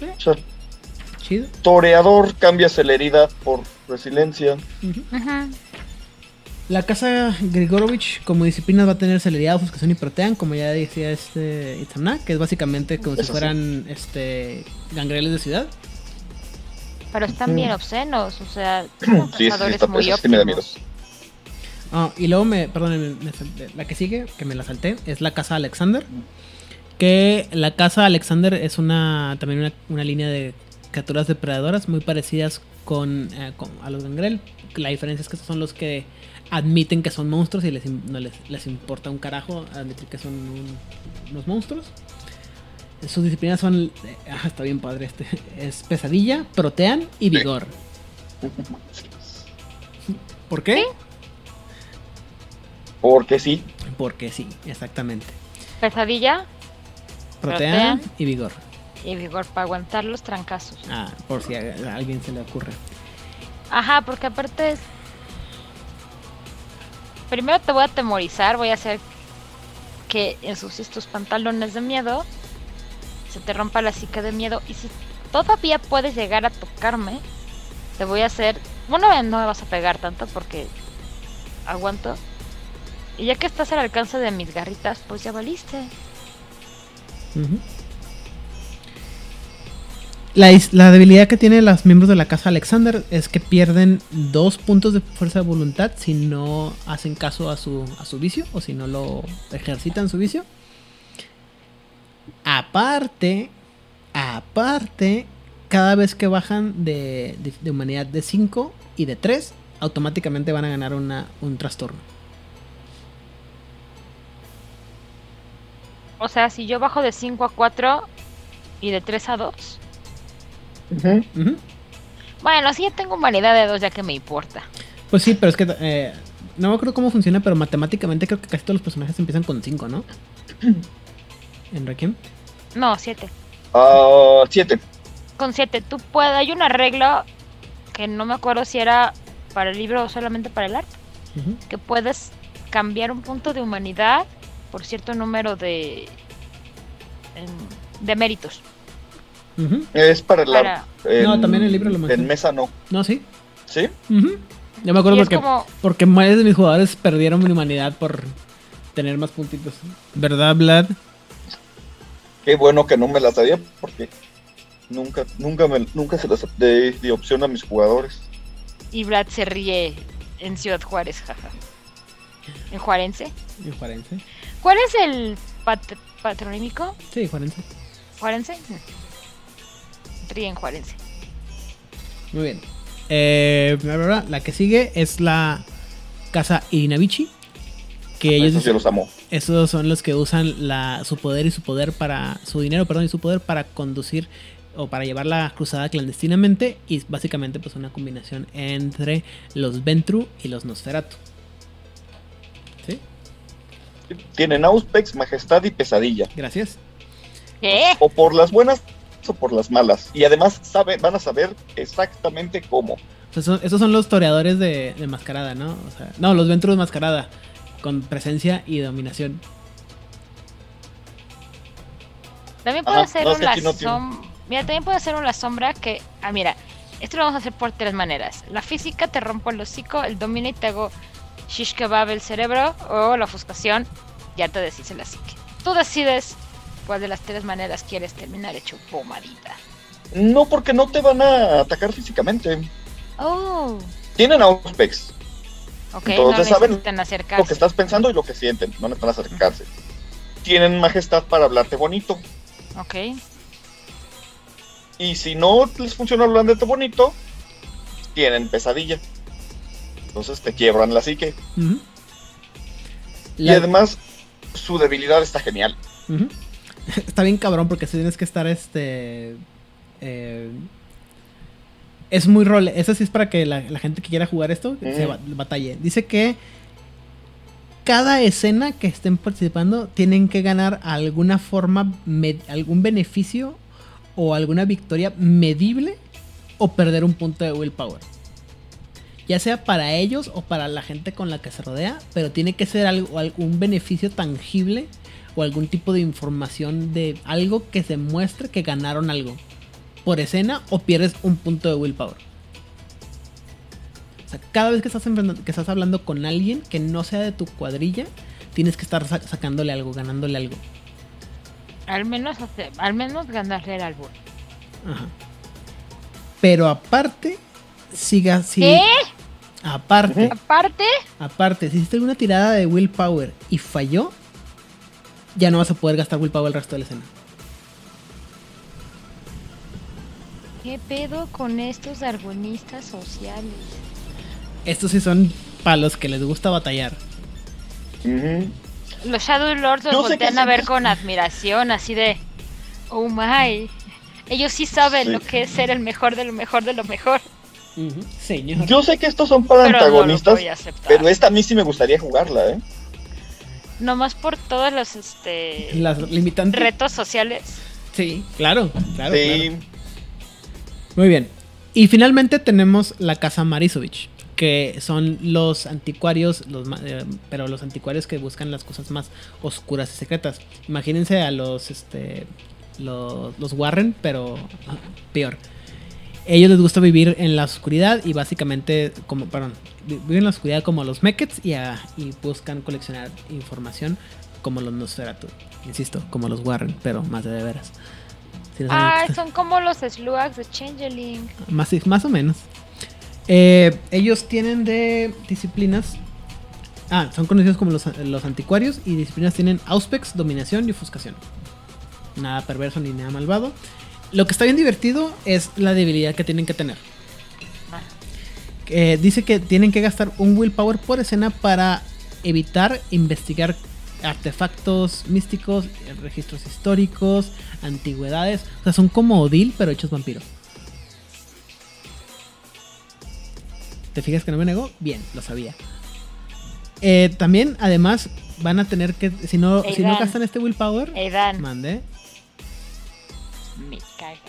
Speaker 3: O sea,
Speaker 1: Chido.
Speaker 3: toreador cambia celeridad por resiliencia.
Speaker 1: Ujú. La casa Grigorovich como disciplinas va a tener celeridad, ofuscación y protean, como ya decía este Itzamna, que es básicamente como si
Speaker 3: sí.
Speaker 1: fueran este gangreles de ciudad.
Speaker 2: Pero están bien obscenos, o sea, son
Speaker 3: Sí, sí,
Speaker 2: cazadores
Speaker 3: está,
Speaker 2: muy
Speaker 3: sí me da miedo.
Speaker 2: óptimos.
Speaker 1: Ah, y luego me, perdón, me- la que sigue, que me la salté, es la casa Alexander. Que la casa Alexander es una también una, una línea de criaturas depredadoras muy parecidas con, eh, con- a los gangrel. La diferencia es que estos son los que admiten que son monstruos y les, no les, les importa un carajo admitir que son un- unos monstruos. Sus disciplinas son. eh, ah, está bien padre este. Es pesadilla, protean y vigor. ¿Por qué?
Speaker 3: Porque sí.
Speaker 1: Porque sí, exactamente.
Speaker 2: Pesadilla
Speaker 1: Protean,
Speaker 2: Protean.
Speaker 1: y vigor.
Speaker 2: y vigor para aguantar los trancazos.
Speaker 1: Ah, por si a, a alguien se le ocurre.
Speaker 2: Ajá, porque aparte es... Primero te voy a atemorizar, voy a hacer que ensucies tus pantalones de miedo, se te rompa la psique de miedo y si todavía puedes llegar a tocarme, te voy a hacer... Bueno, no me vas a pegar tanto porque aguanto. Y ya que estás al alcance de mis garritas, pues ya valiste.
Speaker 1: La debilidad que tienen los miembros de la casa Alexander es que pierden dos puntos de fuerza de voluntad si no hacen caso a su, a su vicio o si no lo ejercitan su vicio. Aparte, aparte, cada vez que bajan de, de- de humanidad de 5 y de 3, automáticamente van a ganar una, un trastorno.
Speaker 2: O sea, si yo bajo de 5 a 4 y de 3 a 2.
Speaker 1: Ujú.
Speaker 2: Bueno, si ya tengo humanidad de 2, ya que me importa.
Speaker 1: Pues sí, pero es que eh, no me acuerdo cómo funciona, pero matemáticamente creo que casi todos los personajes empiezan con 5, ¿no? En Requiem.
Speaker 2: No, 7.
Speaker 3: Ah, siete.
Speaker 2: Con 7, tú puedes. Hay un arreglo que no me acuerdo si era para el libro o solamente para el arte. Que puedes cambiar un punto de humanidad por cierto número de. em, de méritos.
Speaker 3: Es para la.
Speaker 2: Para-
Speaker 1: No, también el libro lo.
Speaker 3: En mesa no.
Speaker 1: No, sí.
Speaker 3: ¿Sí?
Speaker 1: Ujú. Yo me acuerdo porque,
Speaker 2: como.
Speaker 1: porque varios de mis jugadores perdieron mi humanidad por tener más puntitos. ¿Verdad, Vlad?
Speaker 3: Qué bueno que no me las sabía porque nunca, nunca, me, nunca se las de, de opción a mis jugadores.
Speaker 2: Y Brad se ríe en Ciudad Juárez, jaja. En Juarense.
Speaker 1: En Juarense.
Speaker 2: ¿Cuál es el pat- patronímico?
Speaker 1: Sí, Juarense.
Speaker 2: ¿Juarense? Ríe en Juarense.
Speaker 1: Muy bien. Eh. La que sigue es la casa Irinavichi. Que ellos
Speaker 3: Esos sí los amo.
Speaker 1: Esos son los que usan la, su poder y su poder para. su dinero, perdón, y su poder para conducir o para llevar la cruzada clandestinamente. Y básicamente, pues una combinación entre los Ventru y los Nosferatu. ¿Sí?
Speaker 3: Tienen Auspex, Majestad y Pesadilla.
Speaker 1: Gracias.
Speaker 2: ¿Qué?
Speaker 3: O por las buenas o por las malas. Y además sabe, van a saber exactamente cómo.
Speaker 1: O sea, son- esos son los toreadores de, de mascarada, ¿no? O sea, no, los Ventru de mascarada. Con presencia y dominación.
Speaker 2: También puede
Speaker 3: Ajá, no, que
Speaker 2: una
Speaker 3: no
Speaker 2: sombra. Mira, también puede ser una sombra que. Ah, mira. Esto lo vamos a hacer por tres maneras. La física te rompo el hocico, el dominate te hago shish kebab el cerebro, o la ofuscación ya te deshice la psique. Tú decides cuál de las tres maneras quieres terminar hecho pomadita.
Speaker 3: No, porque no te van a atacar físicamente.
Speaker 2: Oh,
Speaker 3: Tienen Auspex.
Speaker 2: Ok,
Speaker 3: Entonces
Speaker 2: no
Speaker 3: saben
Speaker 2: necesitan
Speaker 3: Lo
Speaker 2: acercarse.
Speaker 3: que estás pensando y lo que sienten. No necesitan acercarse. Tienen Majestad para hablarte bonito.
Speaker 2: Ok,
Speaker 3: Y si no les funciona hablarte bonito, tienen Pesadilla. Entonces te quiebran la psique.
Speaker 1: Ujú.
Speaker 3: Y
Speaker 1: La-
Speaker 3: además, su debilidad está genial.
Speaker 1: Está bien cabrón porque si tienes que estar este. eh, es muy role. Eso sí es para que la, la gente que quiera jugar esto se
Speaker 3: Ujú.
Speaker 1: ba- batalle. Dice que cada escena que estén participando tienen que ganar alguna forma, algún beneficio o alguna victoria medible o perder un punto de willpower. Ya sea para ellos o para la gente con la que se rodea, pero tiene que ser algo, algún beneficio tangible o algún tipo de información de algo que se muestre que ganaron algo por escena o pierdes un punto de willpower. O sea, cada vez que estás, que estás hablando con alguien que no sea de tu cuadrilla, tienes que estar sa- sacándole algo, ganándole algo.
Speaker 2: al menos, hace- al menos ganarle el.
Speaker 1: Ajá. Pero aparte, siga si
Speaker 2: ¿Qué?
Speaker 1: Aparte.
Speaker 2: Aparte,
Speaker 1: aparte, si hiciste una tirada de willpower y falló, ya no vas a poder gastar willpower el resto de la escena.
Speaker 2: ¿Qué pedo con estos argonistas sociales?
Speaker 1: Estos sí son para los que les gusta batallar.
Speaker 2: Los Shadow Lords los voltean a ver con admiración, así de, oh my. Ellos sí saben
Speaker 3: Sí.
Speaker 2: lo que es ser el mejor de lo mejor de lo mejor.
Speaker 1: Señor.
Speaker 3: Yo sé que estos son para
Speaker 2: Pero
Speaker 3: antagonistas, pero esta a mí sí me gustaría jugarla, ¿eh?
Speaker 2: Nomás por todos los este
Speaker 1: Las limitantes.
Speaker 2: retos sociales.
Speaker 1: Sí, claro, claro,
Speaker 3: sí.
Speaker 1: claro. Muy bien. Y finalmente tenemos la casa Marisovich, que son los anticuarios, los, eh, pero los anticuarios que buscan las cosas más oscuras y secretas. Imagínense a los, este, los, los Warren, pero ah, peor. Ellos les gusta vivir en la oscuridad y básicamente, como, perdón, vi- viven en la oscuridad como los Meckets y, ah, y buscan coleccionar información como los Nosferatu. Insisto, como los Warren, pero más de veras.
Speaker 2: Ah, son como los slugs de Changeling.
Speaker 1: más, más o menos. Eh, ellos tienen de disciplinas. Ah, son conocidos como los, los anticuarios. Y disciplinas tienen Auspex, dominación y ofuscación. Nada perverso ni nada malvado. Lo que está bien divertido es la debilidad que tienen que tener.
Speaker 2: Ah.
Speaker 1: Eh, dice que tienen que gastar un willpower por escena para evitar investigar artefactos místicos, registros históricos, antigüedades. O sea, son como Odil, pero hechos vampiros. ¿Te fijas que no me negó? Bien, lo sabía. Eh, también, además, van a tener que. Si no,
Speaker 2: Ey,
Speaker 1: si no gastan este willpower,
Speaker 2: Eidan,
Speaker 1: mande.
Speaker 2: me caga.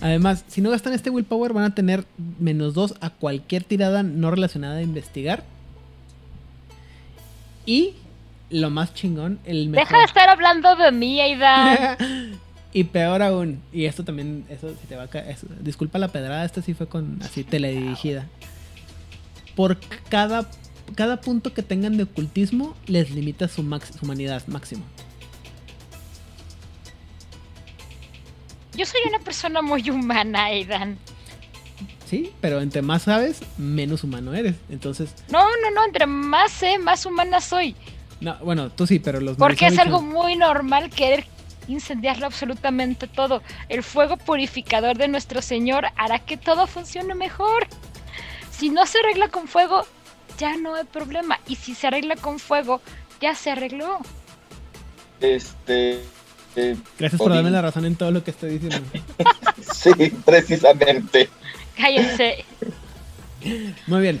Speaker 1: Además, si no gastan este willpower, van a tener menos 2 a cualquier tirada no relacionada a investigar. Y lo más chingón, el mejor.
Speaker 2: Deja de estar hablando de mí, Aidan.
Speaker 1: y peor aún, y esto también, eso si te va a caer, eso- disculpa la pedrada, esta sí fue con así teledirigida. Por cada, cada punto que tengan de ocultismo, les limita su, max, su humanidad máximo.
Speaker 2: Yo soy una persona muy humana, Aidan.
Speaker 1: Sí, pero entre más sabes, menos humano eres. Entonces,
Speaker 2: No, no, no, entre más sé, más humana soy.
Speaker 1: No, bueno, tú sí, pero los
Speaker 2: Porque es algo
Speaker 1: no.
Speaker 2: muy normal querer incendiarlo absolutamente todo. El fuego purificador de nuestro Señor hará que todo funcione mejor. Si no se arregla con fuego, ya no hay problema. Y si se arregla con fuego, ya se arregló.
Speaker 3: Este. eh,
Speaker 1: Gracias por darme la razón en todo lo que estoy diciendo.
Speaker 3: sí, precisamente.
Speaker 2: Cállense.
Speaker 1: Muy bien.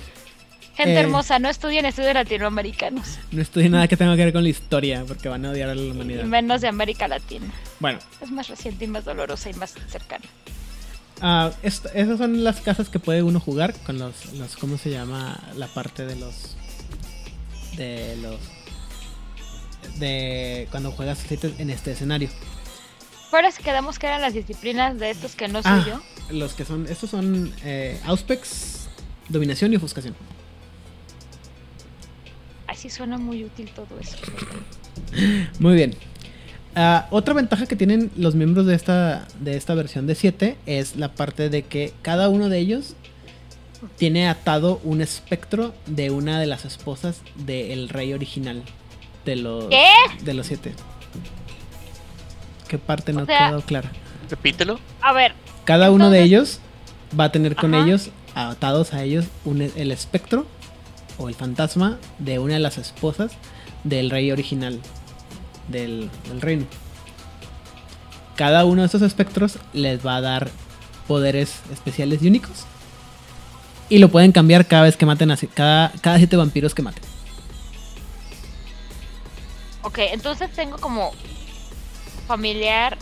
Speaker 2: Gente
Speaker 1: Eh.
Speaker 2: hermosa, no estudien estudios latinoamericanos.
Speaker 1: No estudié nada que tenga que ver con la historia, porque van a odiar a la
Speaker 2: Y
Speaker 1: humanidad.
Speaker 2: menos de América Latina.
Speaker 1: Bueno,
Speaker 2: Es más reciente y más dolorosa y más cercana.
Speaker 1: est- esas son las casas que puede uno jugar con los, los, ¿cómo se llama? La parte de los, de los, de cuando juegas en este escenario.
Speaker 2: Ahora sí quedamos que eran las disciplinas de estos que no soy
Speaker 1: Ah,
Speaker 2: yo.
Speaker 1: los que son, estos son eh, Auspex, dominación y ofuscación.
Speaker 2: Así suena muy útil todo eso.
Speaker 1: Muy bien. Ah, otra ventaja que tienen los miembros de esta, de esta versión de 7 es la parte de que cada uno de ellos tiene atado un espectro de una de las esposas del rey original de los,
Speaker 2: ¿Qué?
Speaker 1: de los 7. ¿Qué parte
Speaker 2: O
Speaker 1: no
Speaker 2: sea-
Speaker 1: quedó clara?
Speaker 4: Repítelo.
Speaker 2: A ver,
Speaker 1: Cada uno de ellos va a tener con
Speaker 2: Ajá.
Speaker 1: ellos, atados a ellos, un- el espectro o el fantasma de una de las esposas del rey original del, del reino. Cada uno de estos espectros les va a dar poderes especiales y únicos. Y lo pueden cambiar cada vez que maten a cada, cada siete vampiros que maten.
Speaker 2: ok, entonces tengo como familiar,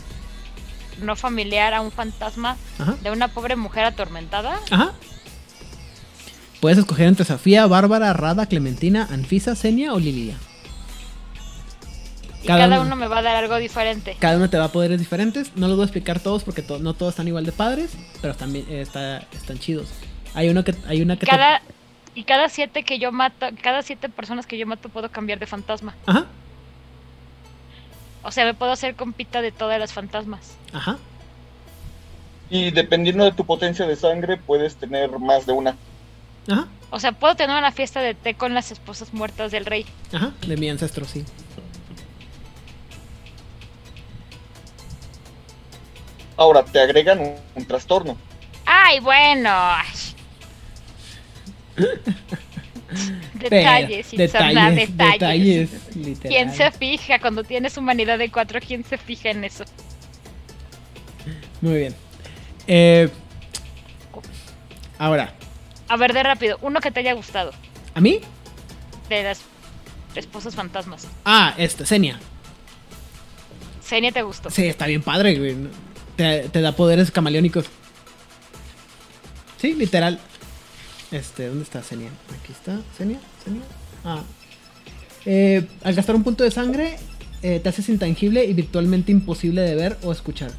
Speaker 2: no familiar a un fantasma
Speaker 1: Ajá.
Speaker 2: de una pobre mujer atormentada.
Speaker 1: Ajá. Puedes escoger entre Sofía, Bárbara, Rada, Clementina, Anfisa, Senia o Lilia.
Speaker 2: Y
Speaker 1: Cada
Speaker 2: cada,
Speaker 1: uno-
Speaker 2: uno me va a dar algo diferente.
Speaker 1: Cada uno te da poderes diferentes. No los voy a explicar todos porque to- no todos están igual de padres, pero también eh, está- están chidos. Hay uno que hay una que te-
Speaker 2: Cada, y cada siete que yo mato, cada siete personas que yo mato puedo cambiar de fantasma.
Speaker 1: Ajá,
Speaker 2: O sea, me puedo hacer compita de todas las fantasmas.
Speaker 1: ajá.
Speaker 3: Y dependiendo de tu potencia de sangre, puedes tener más de una.
Speaker 1: Ajá,
Speaker 2: O sea, puedo tener una fiesta de té con las esposas muertas del rey.
Speaker 1: ajá, de mi ancestro, sí.
Speaker 3: Ahora, te agregan un, un trastorno.
Speaker 2: Ay, bueno. detalles, Insarna,
Speaker 1: detalles,
Speaker 2: detalles.
Speaker 1: detalles, literal.
Speaker 2: ¿Quién se fija cuando tienes humanidad de 4? ¿Quién se fija en eso?
Speaker 1: Muy bien. Eh, ahora,
Speaker 2: A ver, de rápido, uno que te haya gustado
Speaker 1: ¿a mí?
Speaker 2: de las esposas fantasmas.
Speaker 1: Ah, este, Senia.
Speaker 2: Senia te gustó.
Speaker 1: Sí, está bien padre, güey. Te, te da poderes camaleónicos. Sí, literal. Este, ¿dónde está Senia? Aquí está. ¿Senia? ¿Senia? Ah. Eh, al gastar un punto de sangre, eh, te haces intangible y virtualmente imposible de ver o escuchar.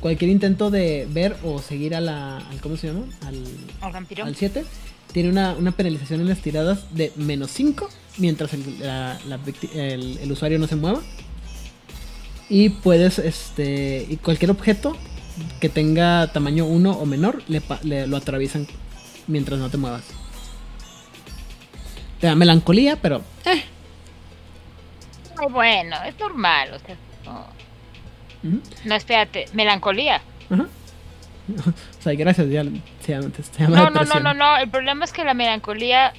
Speaker 1: Cualquier intento de ver o seguir a la. Al, ¿Cómo se llama? Al,
Speaker 2: Al vampiro.
Speaker 1: al 7 tiene una, una penalización en las tiradas de menos 5 mientras el, la- la victi- el- el usuario no se mueva. Y puedes, este, y cualquier objeto que tenga tamaño 1 o menor, le, le- lo atraviesan mientras no te muevas. Te da melancolía, pero... Eh.
Speaker 2: Bueno, es normal. O sea, no. No, espérate, melancolía.
Speaker 1: o sea, gracias, ya se llama, se llama
Speaker 2: No, no, no, no, no. El problema es que la melancolía.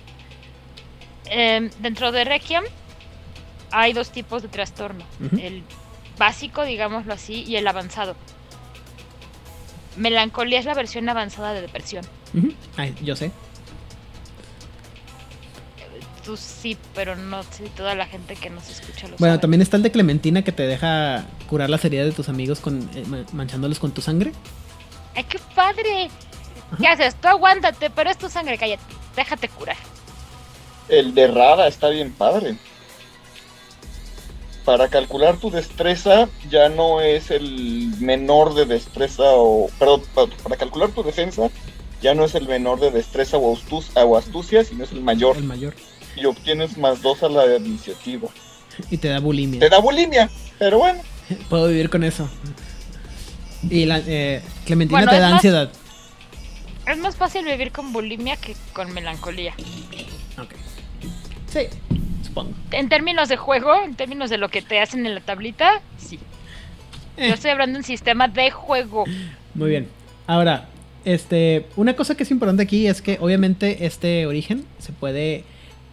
Speaker 2: em, dentro de Requiem hay dos tipos de trastorno: el básico, digámoslo así, y el avanzado. Melancolía es la versión avanzada de depresión.
Speaker 1: Ay, yo sé.
Speaker 2: Tú sí, pero no sé si toda la gente que nos escucha lo
Speaker 1: Bueno,
Speaker 2: sabe.
Speaker 1: también está el de Clementina que te deja curar las heridas de tus amigos con eh, ma- manchándolos con tu sangre.
Speaker 2: ¡Ay, qué padre! ¿Qué haces? Tú aguántate, pero es tu sangre, cállate. Déjate curar.
Speaker 3: El de Rada está bien padre. Para calcular tu destreza ya no es el menor de destreza o... Perdón, pa- para calcular tu defensa ya no es el menor de destreza o astucia, sino es el mayor.
Speaker 1: El mayor.
Speaker 3: Y obtienes más dos a la iniciativa.
Speaker 1: Y te da bulimia.
Speaker 3: Te da bulimia, pero bueno.
Speaker 1: Puedo vivir con eso. Y la eh, Clementina
Speaker 2: Bueno,
Speaker 1: te da
Speaker 2: más-
Speaker 1: ansiedad.
Speaker 2: Es más fácil vivir con bulimia que con melancolía.
Speaker 1: Ok. Sí, supongo.
Speaker 2: En términos de juego, en términos de lo que te hacen en la tablita, sí.
Speaker 1: Eh,
Speaker 2: Yo estoy hablando en sistema de juego.
Speaker 1: Muy bien. Ahora, este, una cosa que es importante aquí es que obviamente este origen se puede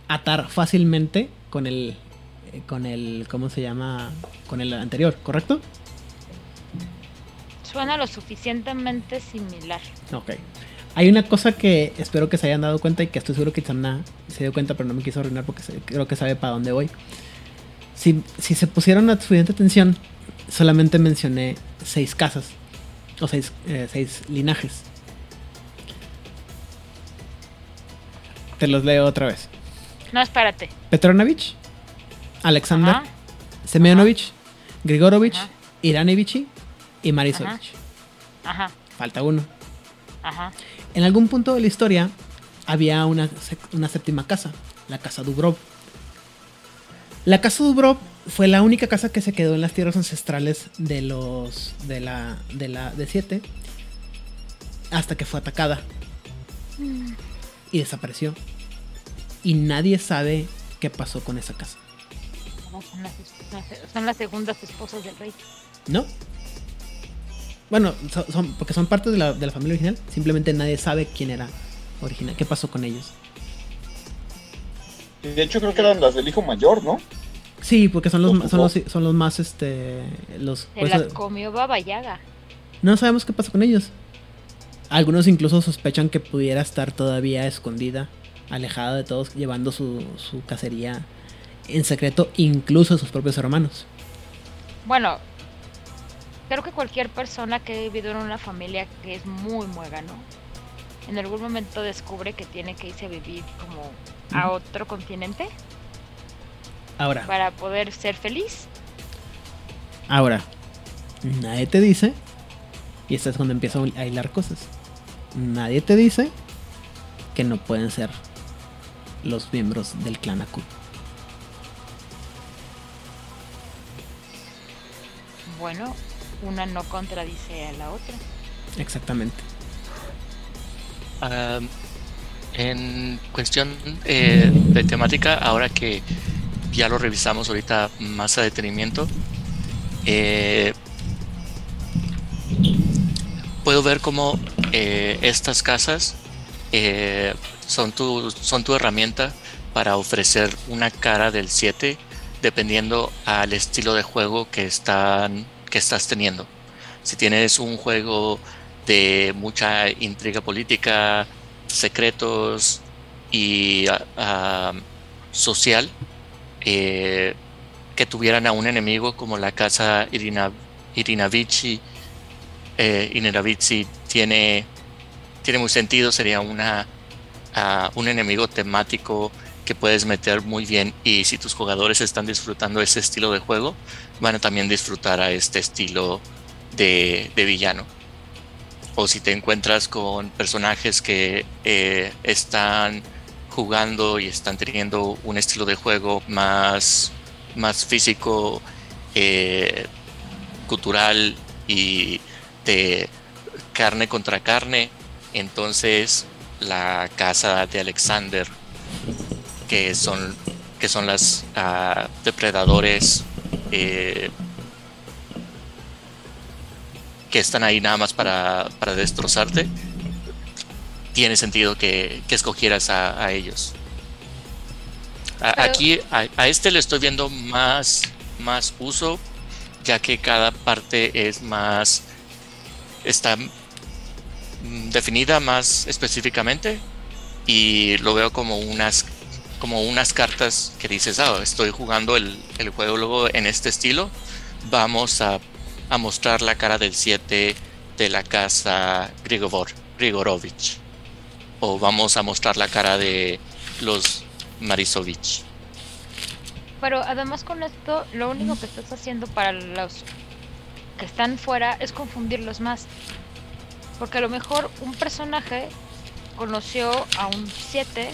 Speaker 1: atar fácilmente con el eh, con el ¿cómo se llama? con el anterior, ¿correcto?
Speaker 2: Suena lo suficientemente similar.
Speaker 1: Ok. Hay una cosa que espero que se hayan dado cuenta y que estoy seguro que Itzamna se dio cuenta, pero no me quiso arruinar porque creo que sabe para dónde voy. Si, si se pusieron a suficiente atención, solamente mencioné seis casas o seis, eh, seis linajes. Te los leo otra vez.
Speaker 2: No, espérate.
Speaker 1: Petronovich, Alexander,
Speaker 2: Ajá,
Speaker 1: Semyonovich, Grigorovich,
Speaker 2: Ajá.
Speaker 1: Iranevichi y Marisovich.
Speaker 2: ajá,
Speaker 1: Falta uno.
Speaker 2: ajá.
Speaker 1: En algún punto de la historia había una, una séptima casa, la casa Dubrov. La casa Dubrov fue la única casa que se quedó en las tierras ancestrales de los de la de la de 7 hasta que fue atacada y desapareció. Y nadie sabe qué pasó con esa casa.
Speaker 2: Son las, son las segundas esposas del rey.
Speaker 1: ¿No? Bueno, son, son- porque son partes de la, de la familia original. Simplemente nadie sabe quién era original. ¿Qué pasó con ellos?
Speaker 3: De hecho, creo que eran las del hijo mayor, ¿no?
Speaker 1: Sí, porque son los, son los, son los más, este, los...
Speaker 2: Se
Speaker 1: por
Speaker 2: las
Speaker 1: eso-
Speaker 2: comió Baba Yaga.
Speaker 1: no sabemos qué pasó con ellos. Algunos incluso sospechan que pudiera estar todavía escondida, alejada de todos, llevando su, su cacería en secreto, incluso de sus propios hermanos.
Speaker 2: Bueno, creo que cualquier persona que ha vivido en una familia que es muy muégano, en algún momento descubre que tiene que irse a vivir como a otro continente
Speaker 1: Ahora,
Speaker 2: para poder ser feliz.
Speaker 1: ahora, nadie te dice, y esta es cuando empieza a hilar cosas, nadie te dice que no pueden ser los miembros del clan Aku.
Speaker 2: Bueno, una no contradice a la otra.
Speaker 1: Exactamente.
Speaker 4: Ah, en cuestión eh, de temática, ahora que ya lo revisamos ahorita más a detenimiento, eh, puedo ver cómo eh, estas casas son, tu, son tu herramienta para ofrecer una cara del 7 dependiendo al estilo de juego que, están, que estás teniendo. Si tienes un juego de mucha intriga política, secretos y ah, social, eh, que tuvieran a un enemigo como la casa Irina, Irinavici, eh, tiene, tiene muy sentido, sería una, un enemigo temático que puedes meter muy bien y si tus jugadores están disfrutando ese estilo de juego, van a también disfrutar a este estilo de, villano. O si te encuentras con personajes que eh, están jugando y están teniendo un estilo de juego más, más físico, eh, cultural y de carne contra carne, entonces la casa de Alexander que son, que son las uh, depredadores eh, que están ahí nada más para, para destrozarte, tiene sentido que, que escogieras a, a ellos. A, aquí a, a, este le estoy viendo más, más uso, ya que cada parte es más. está definida más específicamente. Y lo veo como unas como unas cartas que dices, ah, estoy jugando el, el juego luego en este estilo, vamos a, a mostrar la cara del 7 de la casa Grigor, Grigorovich. O vamos a mostrar la cara de los Marisovich.
Speaker 2: Pero además con esto, lo único que estás haciendo para los que están fuera es confundirlos más. Porque a lo mejor un personaje conoció a un 7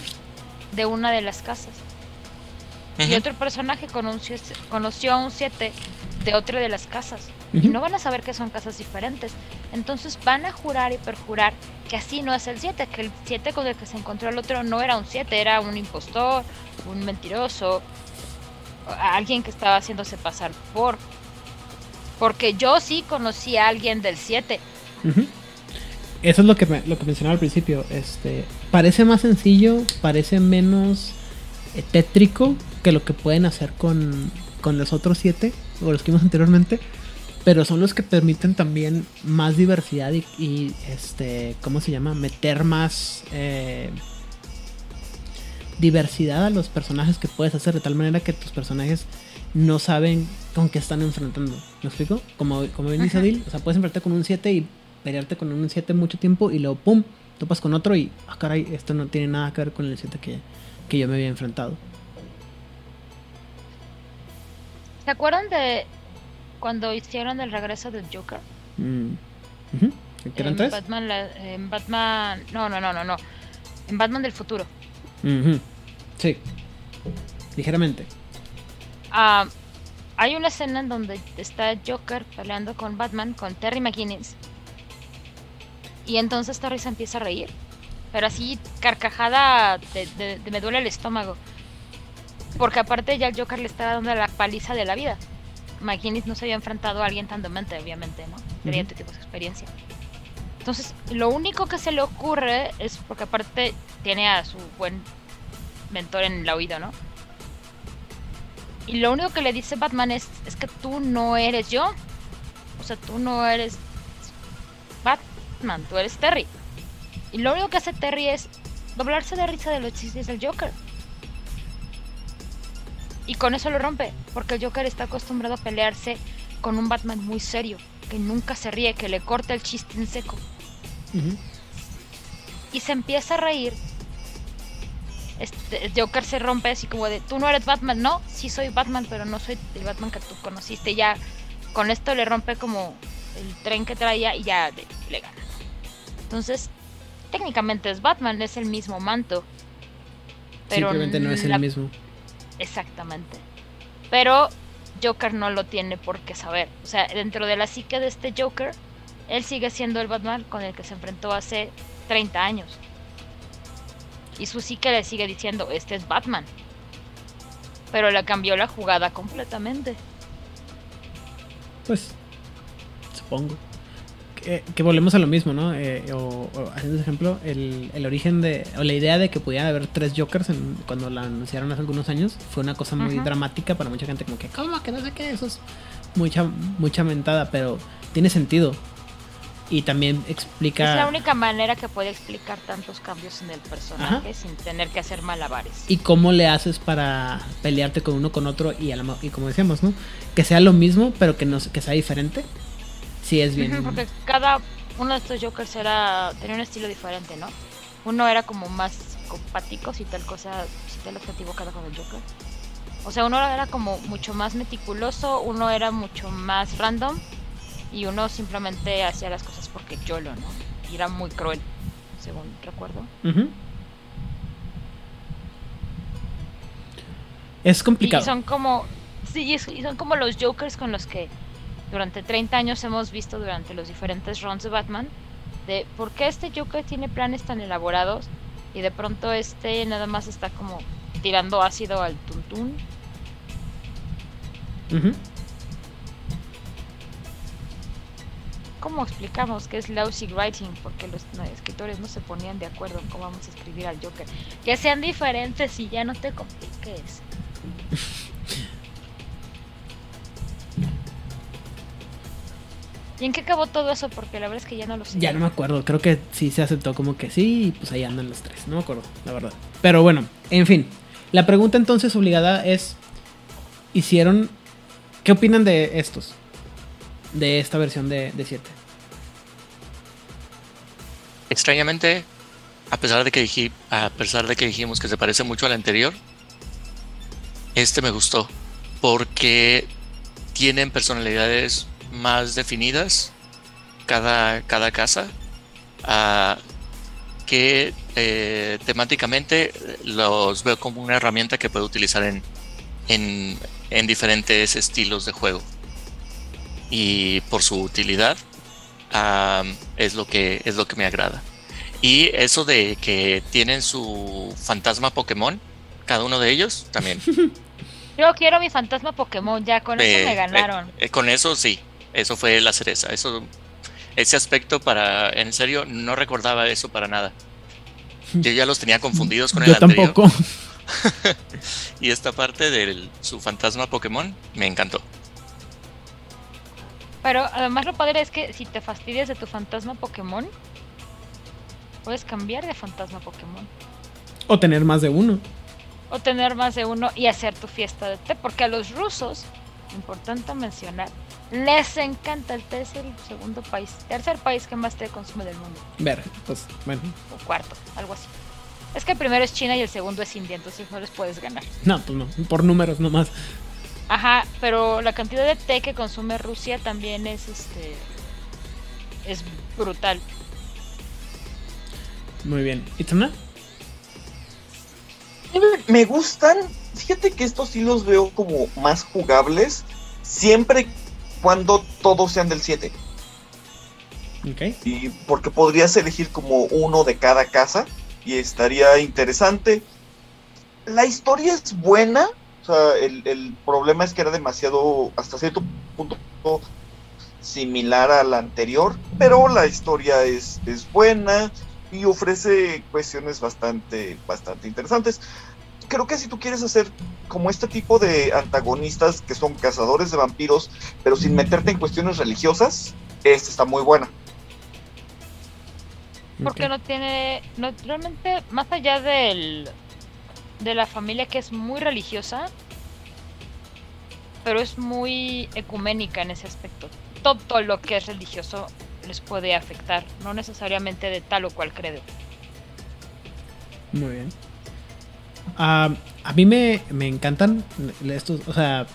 Speaker 2: de una de las casas. Y otro personaje conoció, conoció a un 7 de otra de las casas. Y no van a saber que son casas diferentes. Entonces van a jurar y perjurar que así no es el 7, que el 7 con el que se encontró el otro no era un 7, era un impostor, un mentiroso, alguien que estaba haciéndose pasar por. Porque yo sí conocí a alguien del 7.
Speaker 1: Eso es lo que, lo que mencionaba al principio. Este, parece más sencillo, parece menos eh, tétrico que lo que pueden hacer con, con los otros siete, o los que vimos anteriormente. Pero son los que permiten también más diversidad y, este, ¿cómo se llama? Meter más eh, diversidad a los personajes que puedes hacer de tal manera que tus personajes no saben con qué están enfrentando. ¿Me explico? Como, como bien dice Adil, o sea, puedes enfrentarte con un 7 y pelearte con un 7 mucho tiempo y luego pum, topas con otro y, ah, caray, esto no tiene nada que ver con el 7 que, que yo me había enfrentado.
Speaker 2: ¿Se acuerdan de cuando hicieron el regreso del Joker?
Speaker 1: Mm. ¿Qué
Speaker 2: en Batman, en Batman, no, no, no, no, no. En Batman del futuro.
Speaker 1: Sí. Ligeramente.
Speaker 2: Ah, hay una escena en donde está Joker peleando con Batman, con Terry McGinnis. Y entonces Terry se empieza a reír. Pero así, carcajada, de, me duele el estómago. Porque aparte ya el Joker le estaba dando la paliza de la vida. McKinney no se había enfrentado a alguien tan demente, obviamente, ¿no? Tenía tipo de experiencia. Entonces, lo único que se le ocurre es porque aparte tiene a su buen mentor en la oído, ¿no? Y lo único que le dice Batman es, es que tú no eres yo. O sea, tú no eres Batman tú eres Terry. Y lo único que hace Terry es doblarse de risa de los chistes del Joker. Y con eso lo rompe, porque el Joker está acostumbrado a pelearse con un Batman muy serio, que nunca se ríe, que le corta el chiste en seco. Y se empieza a reír. Este, el Joker se rompe así como de, tú no eres Batman, no, sí soy Batman, pero no soy el Batman que tú conociste. Ya con esto le rompe como el tren que traía y ya le gana. Entonces, técnicamente es Batman, es el mismo manto.
Speaker 1: Pero Simplemente no es el mismo.
Speaker 2: Exactamente. Pero Joker no lo tiene por qué saber. O sea, dentro de la psique de este Joker, él sigue siendo el Batman con el que se enfrentó hace 30 años. Y su psique le sigue diciendo, este es Batman. Pero le cambió la jugada completamente.
Speaker 1: Pues, supongo. Que, que volvemos a lo mismo, ¿no? Eh, o, o haciendo ese ejemplo, el, el origen de, o la idea de que pudiera haber tres Jokers en- cuando la anunciaron hace algunos años fue una cosa muy dramática para mucha gente, como que, ¿cómo? Que no sé qué, eso es mucha, mucha mentada, pero tiene sentido. Y también explica...
Speaker 2: Es la única manera que puede explicar tantos cambios en el personaje
Speaker 1: Ajá.
Speaker 2: sin tener que hacer malabares.
Speaker 1: y cómo le haces para pelearte con uno con otro y, a la y como decíamos, ¿no? Que sea lo mismo, pero que no que sea diferente. Sí es bien.
Speaker 2: Porque cada uno de estos Jokers era tenía un estilo diferente, ¿no? Uno era como más compático, si tal cosa, si tal objetivo cada con el Joker. O sea, uno era como mucho más meticuloso, uno era mucho más random y uno simplemente hacía las cosas porque YOLO, ¿no? Y era muy cruel, según recuerdo.
Speaker 1: Ujú. Es
Speaker 2: Y
Speaker 1: complicado.
Speaker 2: son como sí, y es- y son como los Jokers con los que durante 30 años hemos visto durante los diferentes runs de Batman de por qué este Joker tiene planes tan elaborados y de pronto este nada más está como tirando ácido al tuntún. ¿Cómo explicamos que es lousy writing? Porque los escritores no se ponían de acuerdo en cómo vamos a escribir al Joker. Que sean diferentes y ya no te compliques. ¿Y en qué acabó todo eso? Porque la verdad es que ya no lo sé.
Speaker 1: Ya no me acuerdo, creo que sí se aceptó como que sí, y pues ahí andan los tres, no me acuerdo, la verdad. Pero bueno, en fin. La pregunta entonces obligada es, ¿hicieron... ¿Qué opinan de estos? De esta versión de 7.
Speaker 4: Extrañamente, a pesar de que a pesar de que dijimos que se parece mucho al anterior, este me gustó porque tienen personalidades más definidas cada, cada casa ah, que eh, temáticamente los veo como una herramienta que puedo utilizar en, en, en diferentes estilos de juego. Y por su utilidad es lo que es lo que me agrada. Y eso de que tienen su fantasma Pokémon cada uno de ellos también.
Speaker 2: Yo quiero mi fantasma Pokémon, ya con eso me ganaron.
Speaker 4: eh, con eso sí, eso fue la cereza. Eso, ese aspecto para, en serio, no recordaba eso para nada. Yo ya los tenía confundidos con el
Speaker 1: Yo
Speaker 4: anterior.
Speaker 1: tampoco.
Speaker 4: Y esta parte de su fantasma Pokémon me encantó.
Speaker 2: Pero además lo padre es que si te fastidias de tu fantasma Pokémon, puedes cambiar de fantasma Pokémon.
Speaker 1: O tener más de uno.
Speaker 2: O tener más de uno y hacer tu fiesta de té. Porque a los rusos, importante mencionar, les encanta el té. Es el segundo país, tercer país que más té consume del mundo.
Speaker 1: Ver, pues bueno.
Speaker 2: O cuarto, algo así. Es que el primero es China y el segundo es India, entonces no les puedes ganar.
Speaker 1: No, pues no, por números nomás.
Speaker 2: Ajá, pero la cantidad de té que consume Rusia también es este es brutal.
Speaker 1: Muy bien. ¿Itzana?
Speaker 3: A mí me- gustan, fíjate que estos sí los veo como más jugables, siempre y cuando todos sean del 7.
Speaker 1: Ok.
Speaker 3: Y porque podrías elegir como uno de cada casa y estaría interesante. La historia es buena, o sea, el, el problema es que era demasiado, hasta cierto punto, similar a la anterior, pero la historia es, es buena y ofrece cuestiones bastante, bastante interesantes. Creo que si tú quieres hacer como este tipo de antagonistas que son cazadores de vampiros, pero sin meterte en cuestiones religiosas, esta está muy buena.
Speaker 2: Porque no tiene. No, realmente, más allá del. de la familia que es muy religiosa. Pero es muy ecuménica en ese aspecto. Todo lo que es religioso les puede afectar. No necesariamente de tal o cual credo.
Speaker 1: Muy bien. Ah, a mí me, me encantan estos, o sea,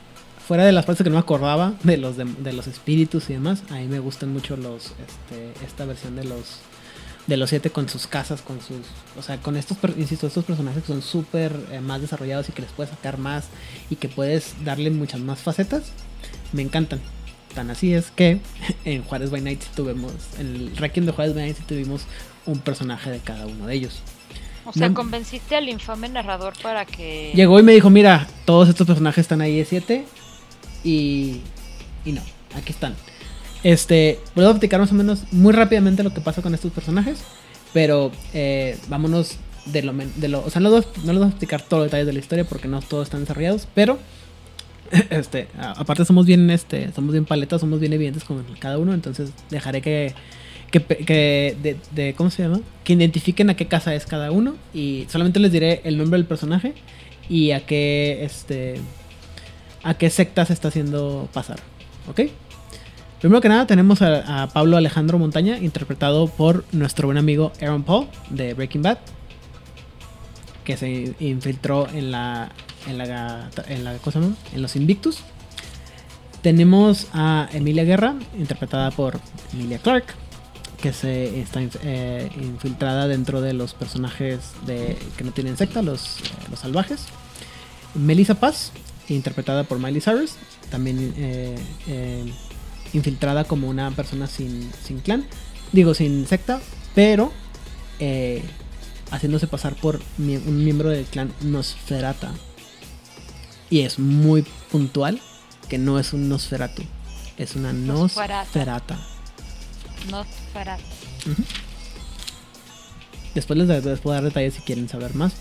Speaker 1: fuera de las partes que no me acordaba de los de, de los espíritus y demás, a mí me gustan mucho los este, esta versión de los de los siete con sus casas, con sus, o sea, con estos, insisto, estos personajes que son súper eh, más desarrollados y que les puedes sacar más y que puedes darle muchas más facetas, me encantan. Tan así es que en Juárez by Night tuvimos, en el Requiem de Juárez by Night tuvimos un personaje de cada uno de ellos.
Speaker 2: O sea, convenciste al infame narrador para que.
Speaker 1: Llegó y me dijo, mira, todos estos personajes están ahí de 7 y, y no, aquí están. Este, puedo platicar más o menos muy rápidamente lo que pasa con estos personajes, pero eh, vámonos de lo, de lo... O sea, no, los- no les voy a explicar todos los detalles de la historia porque no todos están desarrollados, pero... Este, aparte somos bien, este, somos bien paletas, somos bien evidentes con cada uno, entonces dejaré que, que, que de, ¿cómo se llama? Que identifiquen a qué casa es cada uno y solamente les diré el nombre del personaje y a qué, este, a qué secta se está haciendo pasar, ¿ok? Primero que nada tenemos a, Pablo Alejandro Montaña, interpretado por nuestro buen amigo Aaron Paul de Breaking Bad, que se infiltró en la, en la, en la ¿cómo se llama? En los Invictus. Tenemos a Emilia Guerra, interpretada por Emilia Clark, que se está eh, infiltrada dentro de los personajes de, que no tienen secta, los, eh, los salvajes. Melissa Paz, interpretada por Miley Cyrus, también eh, infiltrada como una persona sin, sin clan, digo sin secta, pero haciéndose pasar por mie- un miembro del clan Nosferata. Y es muy puntual que no es un Nosferatu, es una
Speaker 2: Nosferata.
Speaker 1: Nosferata.
Speaker 2: No para.
Speaker 1: Después les, puedo dar detalles si quieren saber más.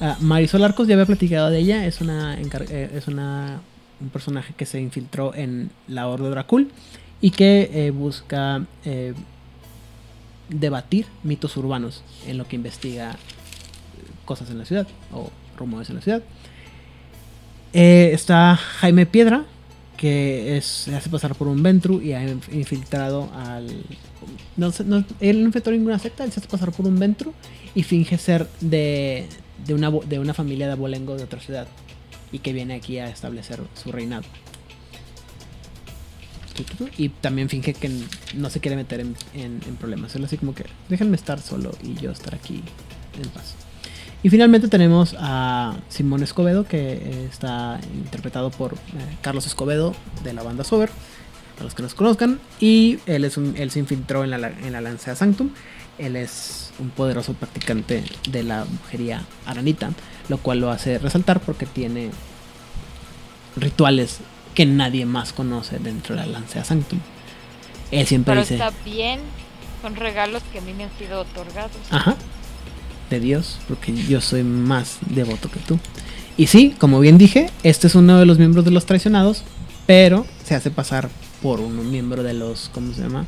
Speaker 1: Ah, Marisol Arcos ya había platicado de ella. Es una eh, es una un personaje que se infiltró en la Orden Dracul y que eh, busca eh, debatir mitos urbanos en lo que investiga cosas en la ciudad o rumores en la ciudad. Eh, está Jaime Piedra, que se hace pasar por un Ventru y ha inf- infiltrado al. No, no- él no infiltró ninguna secta, él se hace pasar por un Ventru y finge ser de, de, una, de una familia de abolengo de otra ciudad y que viene aquí a establecer su reinado. Y también finge que no se quiere meter en, problemas. Él así como que déjenme estar solo y yo estar aquí en paz. Y finalmente tenemos a Simón Escobedo, que está interpretado por eh, Carlos Escobedo de la banda Sober, para los que nos conozcan. Y él, es un, él se infiltró en la, en la Lancea Sanctum. Él es un poderoso practicante de la brujería aranita, lo cual lo hace resaltar porque tiene rituales que nadie más conoce dentro de la Lancea Sanctum. Él siempre
Speaker 2: Pero
Speaker 1: dice...
Speaker 2: está bien. Son regalos que a mí me han sido otorgados.
Speaker 1: Ajá. De Dios, porque yo soy más devoto que tú. Y sí, como bien dije, este es uno de los miembros de los traicionados, pero se hace pasar por un miembro de los, ¿cómo se llama?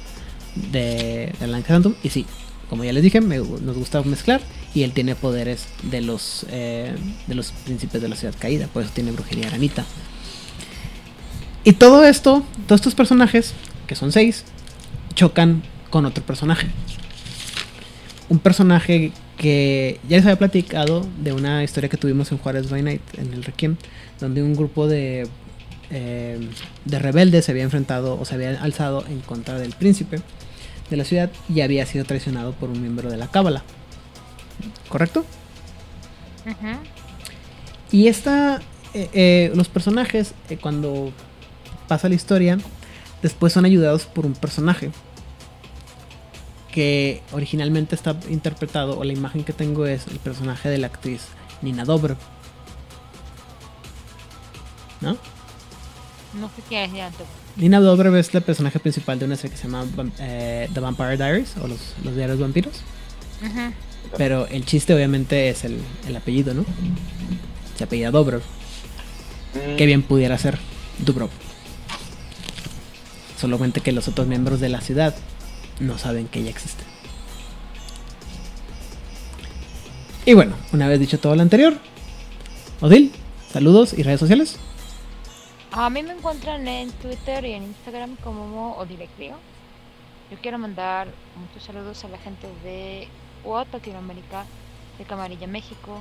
Speaker 1: De, de la Lancia Sanctum. Y sí, como ya les dije, me- nos gusta mezclar. Y él tiene poderes de los, eh, de los príncipes de la ciudad caída, por eso tiene brujería aranita. Y todo esto, todos estos personajes, que son seis, chocan con otro personaje un personaje que ya les había platicado de una historia que tuvimos en Juárez by Night, en el Requiem, donde un grupo de, eh, de rebeldes se había enfrentado o se había alzado en contra del príncipe de la ciudad y había sido traicionado por un miembro de la Cábala. ¿Correcto? Y esta, eh, eh, los personajes, cuando pasa la historia, después son ayudados por un personaje que originalmente está interpretado, o la imagen que tengo es el personaje de la actriz Nina Dobro. ¿No?
Speaker 2: No sé quién es ya.
Speaker 1: Nina Dobrev es la personaje principal de una serie que se llama eh, The Vampire Diaries, o los, los diarios vampiros. Pero el chiste obviamente es el, el apellido, ¿no? Se apellida Dobrev.
Speaker 3: Mm,
Speaker 1: que bien pudiera ser Dubrov. Solamente que los otros miembros de la ciudad no saben que ella existe. Y bueno, una vez dicho todo lo anterior, Odil, saludos y redes sociales.
Speaker 2: A mí me encuentran en Twitter y en Instagram como Mo. Yo quiero mandar muchos saludos a la gente de UOT Latinoamérica, de Camarilla México,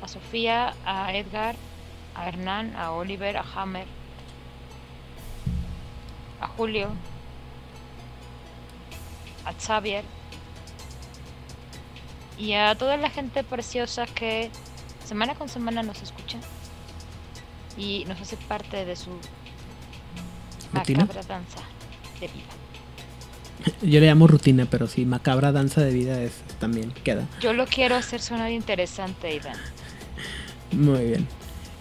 Speaker 2: a Sofía, a Edgar, a Hernán, a Oliver, a Hammer, a Julio, a Xavier y a toda la gente preciosa que semana con semana nos escucha y nos hace parte de su
Speaker 1: ¿Rutina?
Speaker 2: Macabra danza de vida.
Speaker 1: Yo le llamo rutina, pero sí, macabra danza de vida es también queda.
Speaker 2: Yo lo quiero hacer sonar interesante, Aidan.
Speaker 1: Muy bien.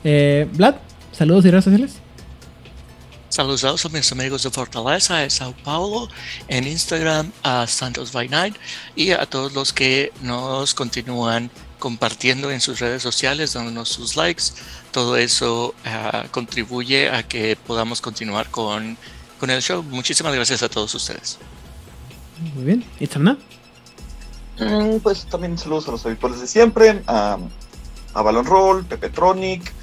Speaker 1: Eh, Vlad, saludos y redes sociales.
Speaker 4: Saludos a mis amigos de Fortaleza, de Sao Paulo, en Instagram a Santos by Night y a todos los que nos continúan compartiendo en sus redes sociales, dándonos sus likes. Todo eso ah, contribuye a que podamos continuar con, con el show. Muchísimas gracias a todos ustedes.
Speaker 1: Muy bien. Itzamna.
Speaker 3: Mm, Pues también saludos a los habituales de siempre, a, a Balon Roll, Pepetronic,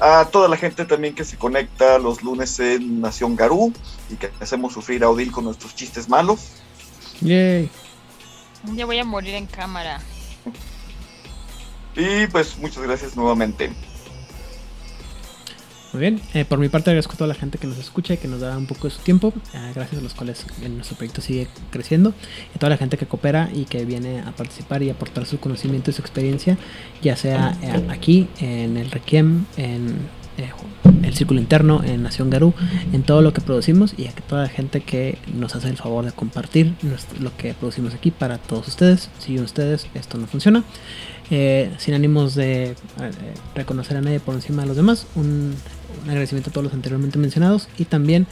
Speaker 3: a toda la gente también que se conecta los lunes en Nación Garú y que hacemos sufrir a Odil con nuestros chistes malos.
Speaker 1: Yay.
Speaker 2: Ya voy a morir en cámara.
Speaker 3: Y pues muchas gracias nuevamente.
Speaker 1: Muy bien. Eh, por mi parte agradezco a toda la gente que nos escucha y que nos da un poco de su tiempo, eh, gracias a los cuales eh, nuestro proyecto sigue creciendo. Y a toda la gente que coopera y que viene a participar y aportar su conocimiento y su experiencia, ya sea aquí en el Requiem, en el Círculo Interno, en Nación Garú, en todo lo que producimos y a toda la gente que nos hace el favor de compartir lo que producimos aquí para todos ustedes. Sin ustedes esto no funciona. Eh, sin ánimos de eh, reconocer a nadie por encima de los demás, un, un agradecimiento a todos los anteriormente mencionados y también,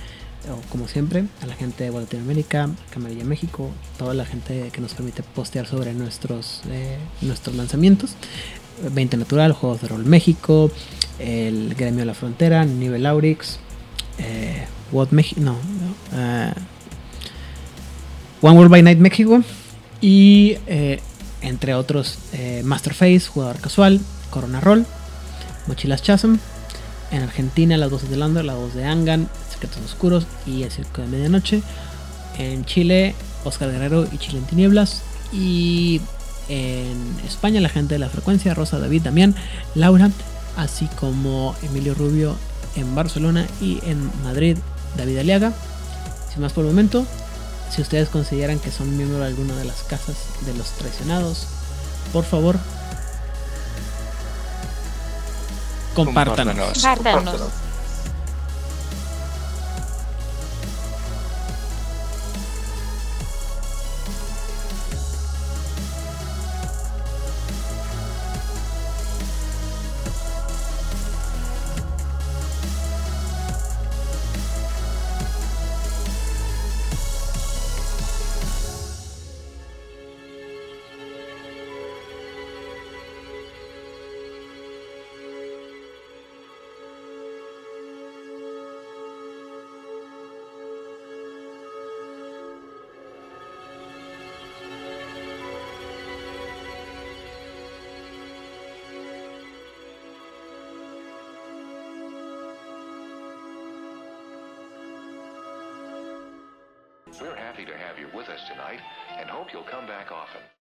Speaker 1: o como siempre, a la gente de Latinoamérica, Camarilla México, toda la gente que nos permite postear sobre nuestros, eh, nuestros lanzamientos. 20 Natural, Juegos de Rol México, el Gremio de la Frontera, Nivel Aurix, eh, What México, no, eh, One World by Night México y eh, entre otros eh, Masterface, Jugador Casual, Corona Roll, Mochilas Chasm, en Argentina Las Voces de Lander, La Voz de Angan, Secretos Oscuros y El Circo de Medianoche, en Chile Oscar Guerrero y Chile en Tinieblas y en España la gente de la frecuencia, Rosa, David, Damián, Laura, así como Emilio Rubio en Barcelona y en Madrid, David Aliaga. Sin más por el momento, si ustedes consideran que son miembros de alguna de las casas de los traicionados, por favor, compártanos.
Speaker 4: Compártanos.
Speaker 2: Compártanos.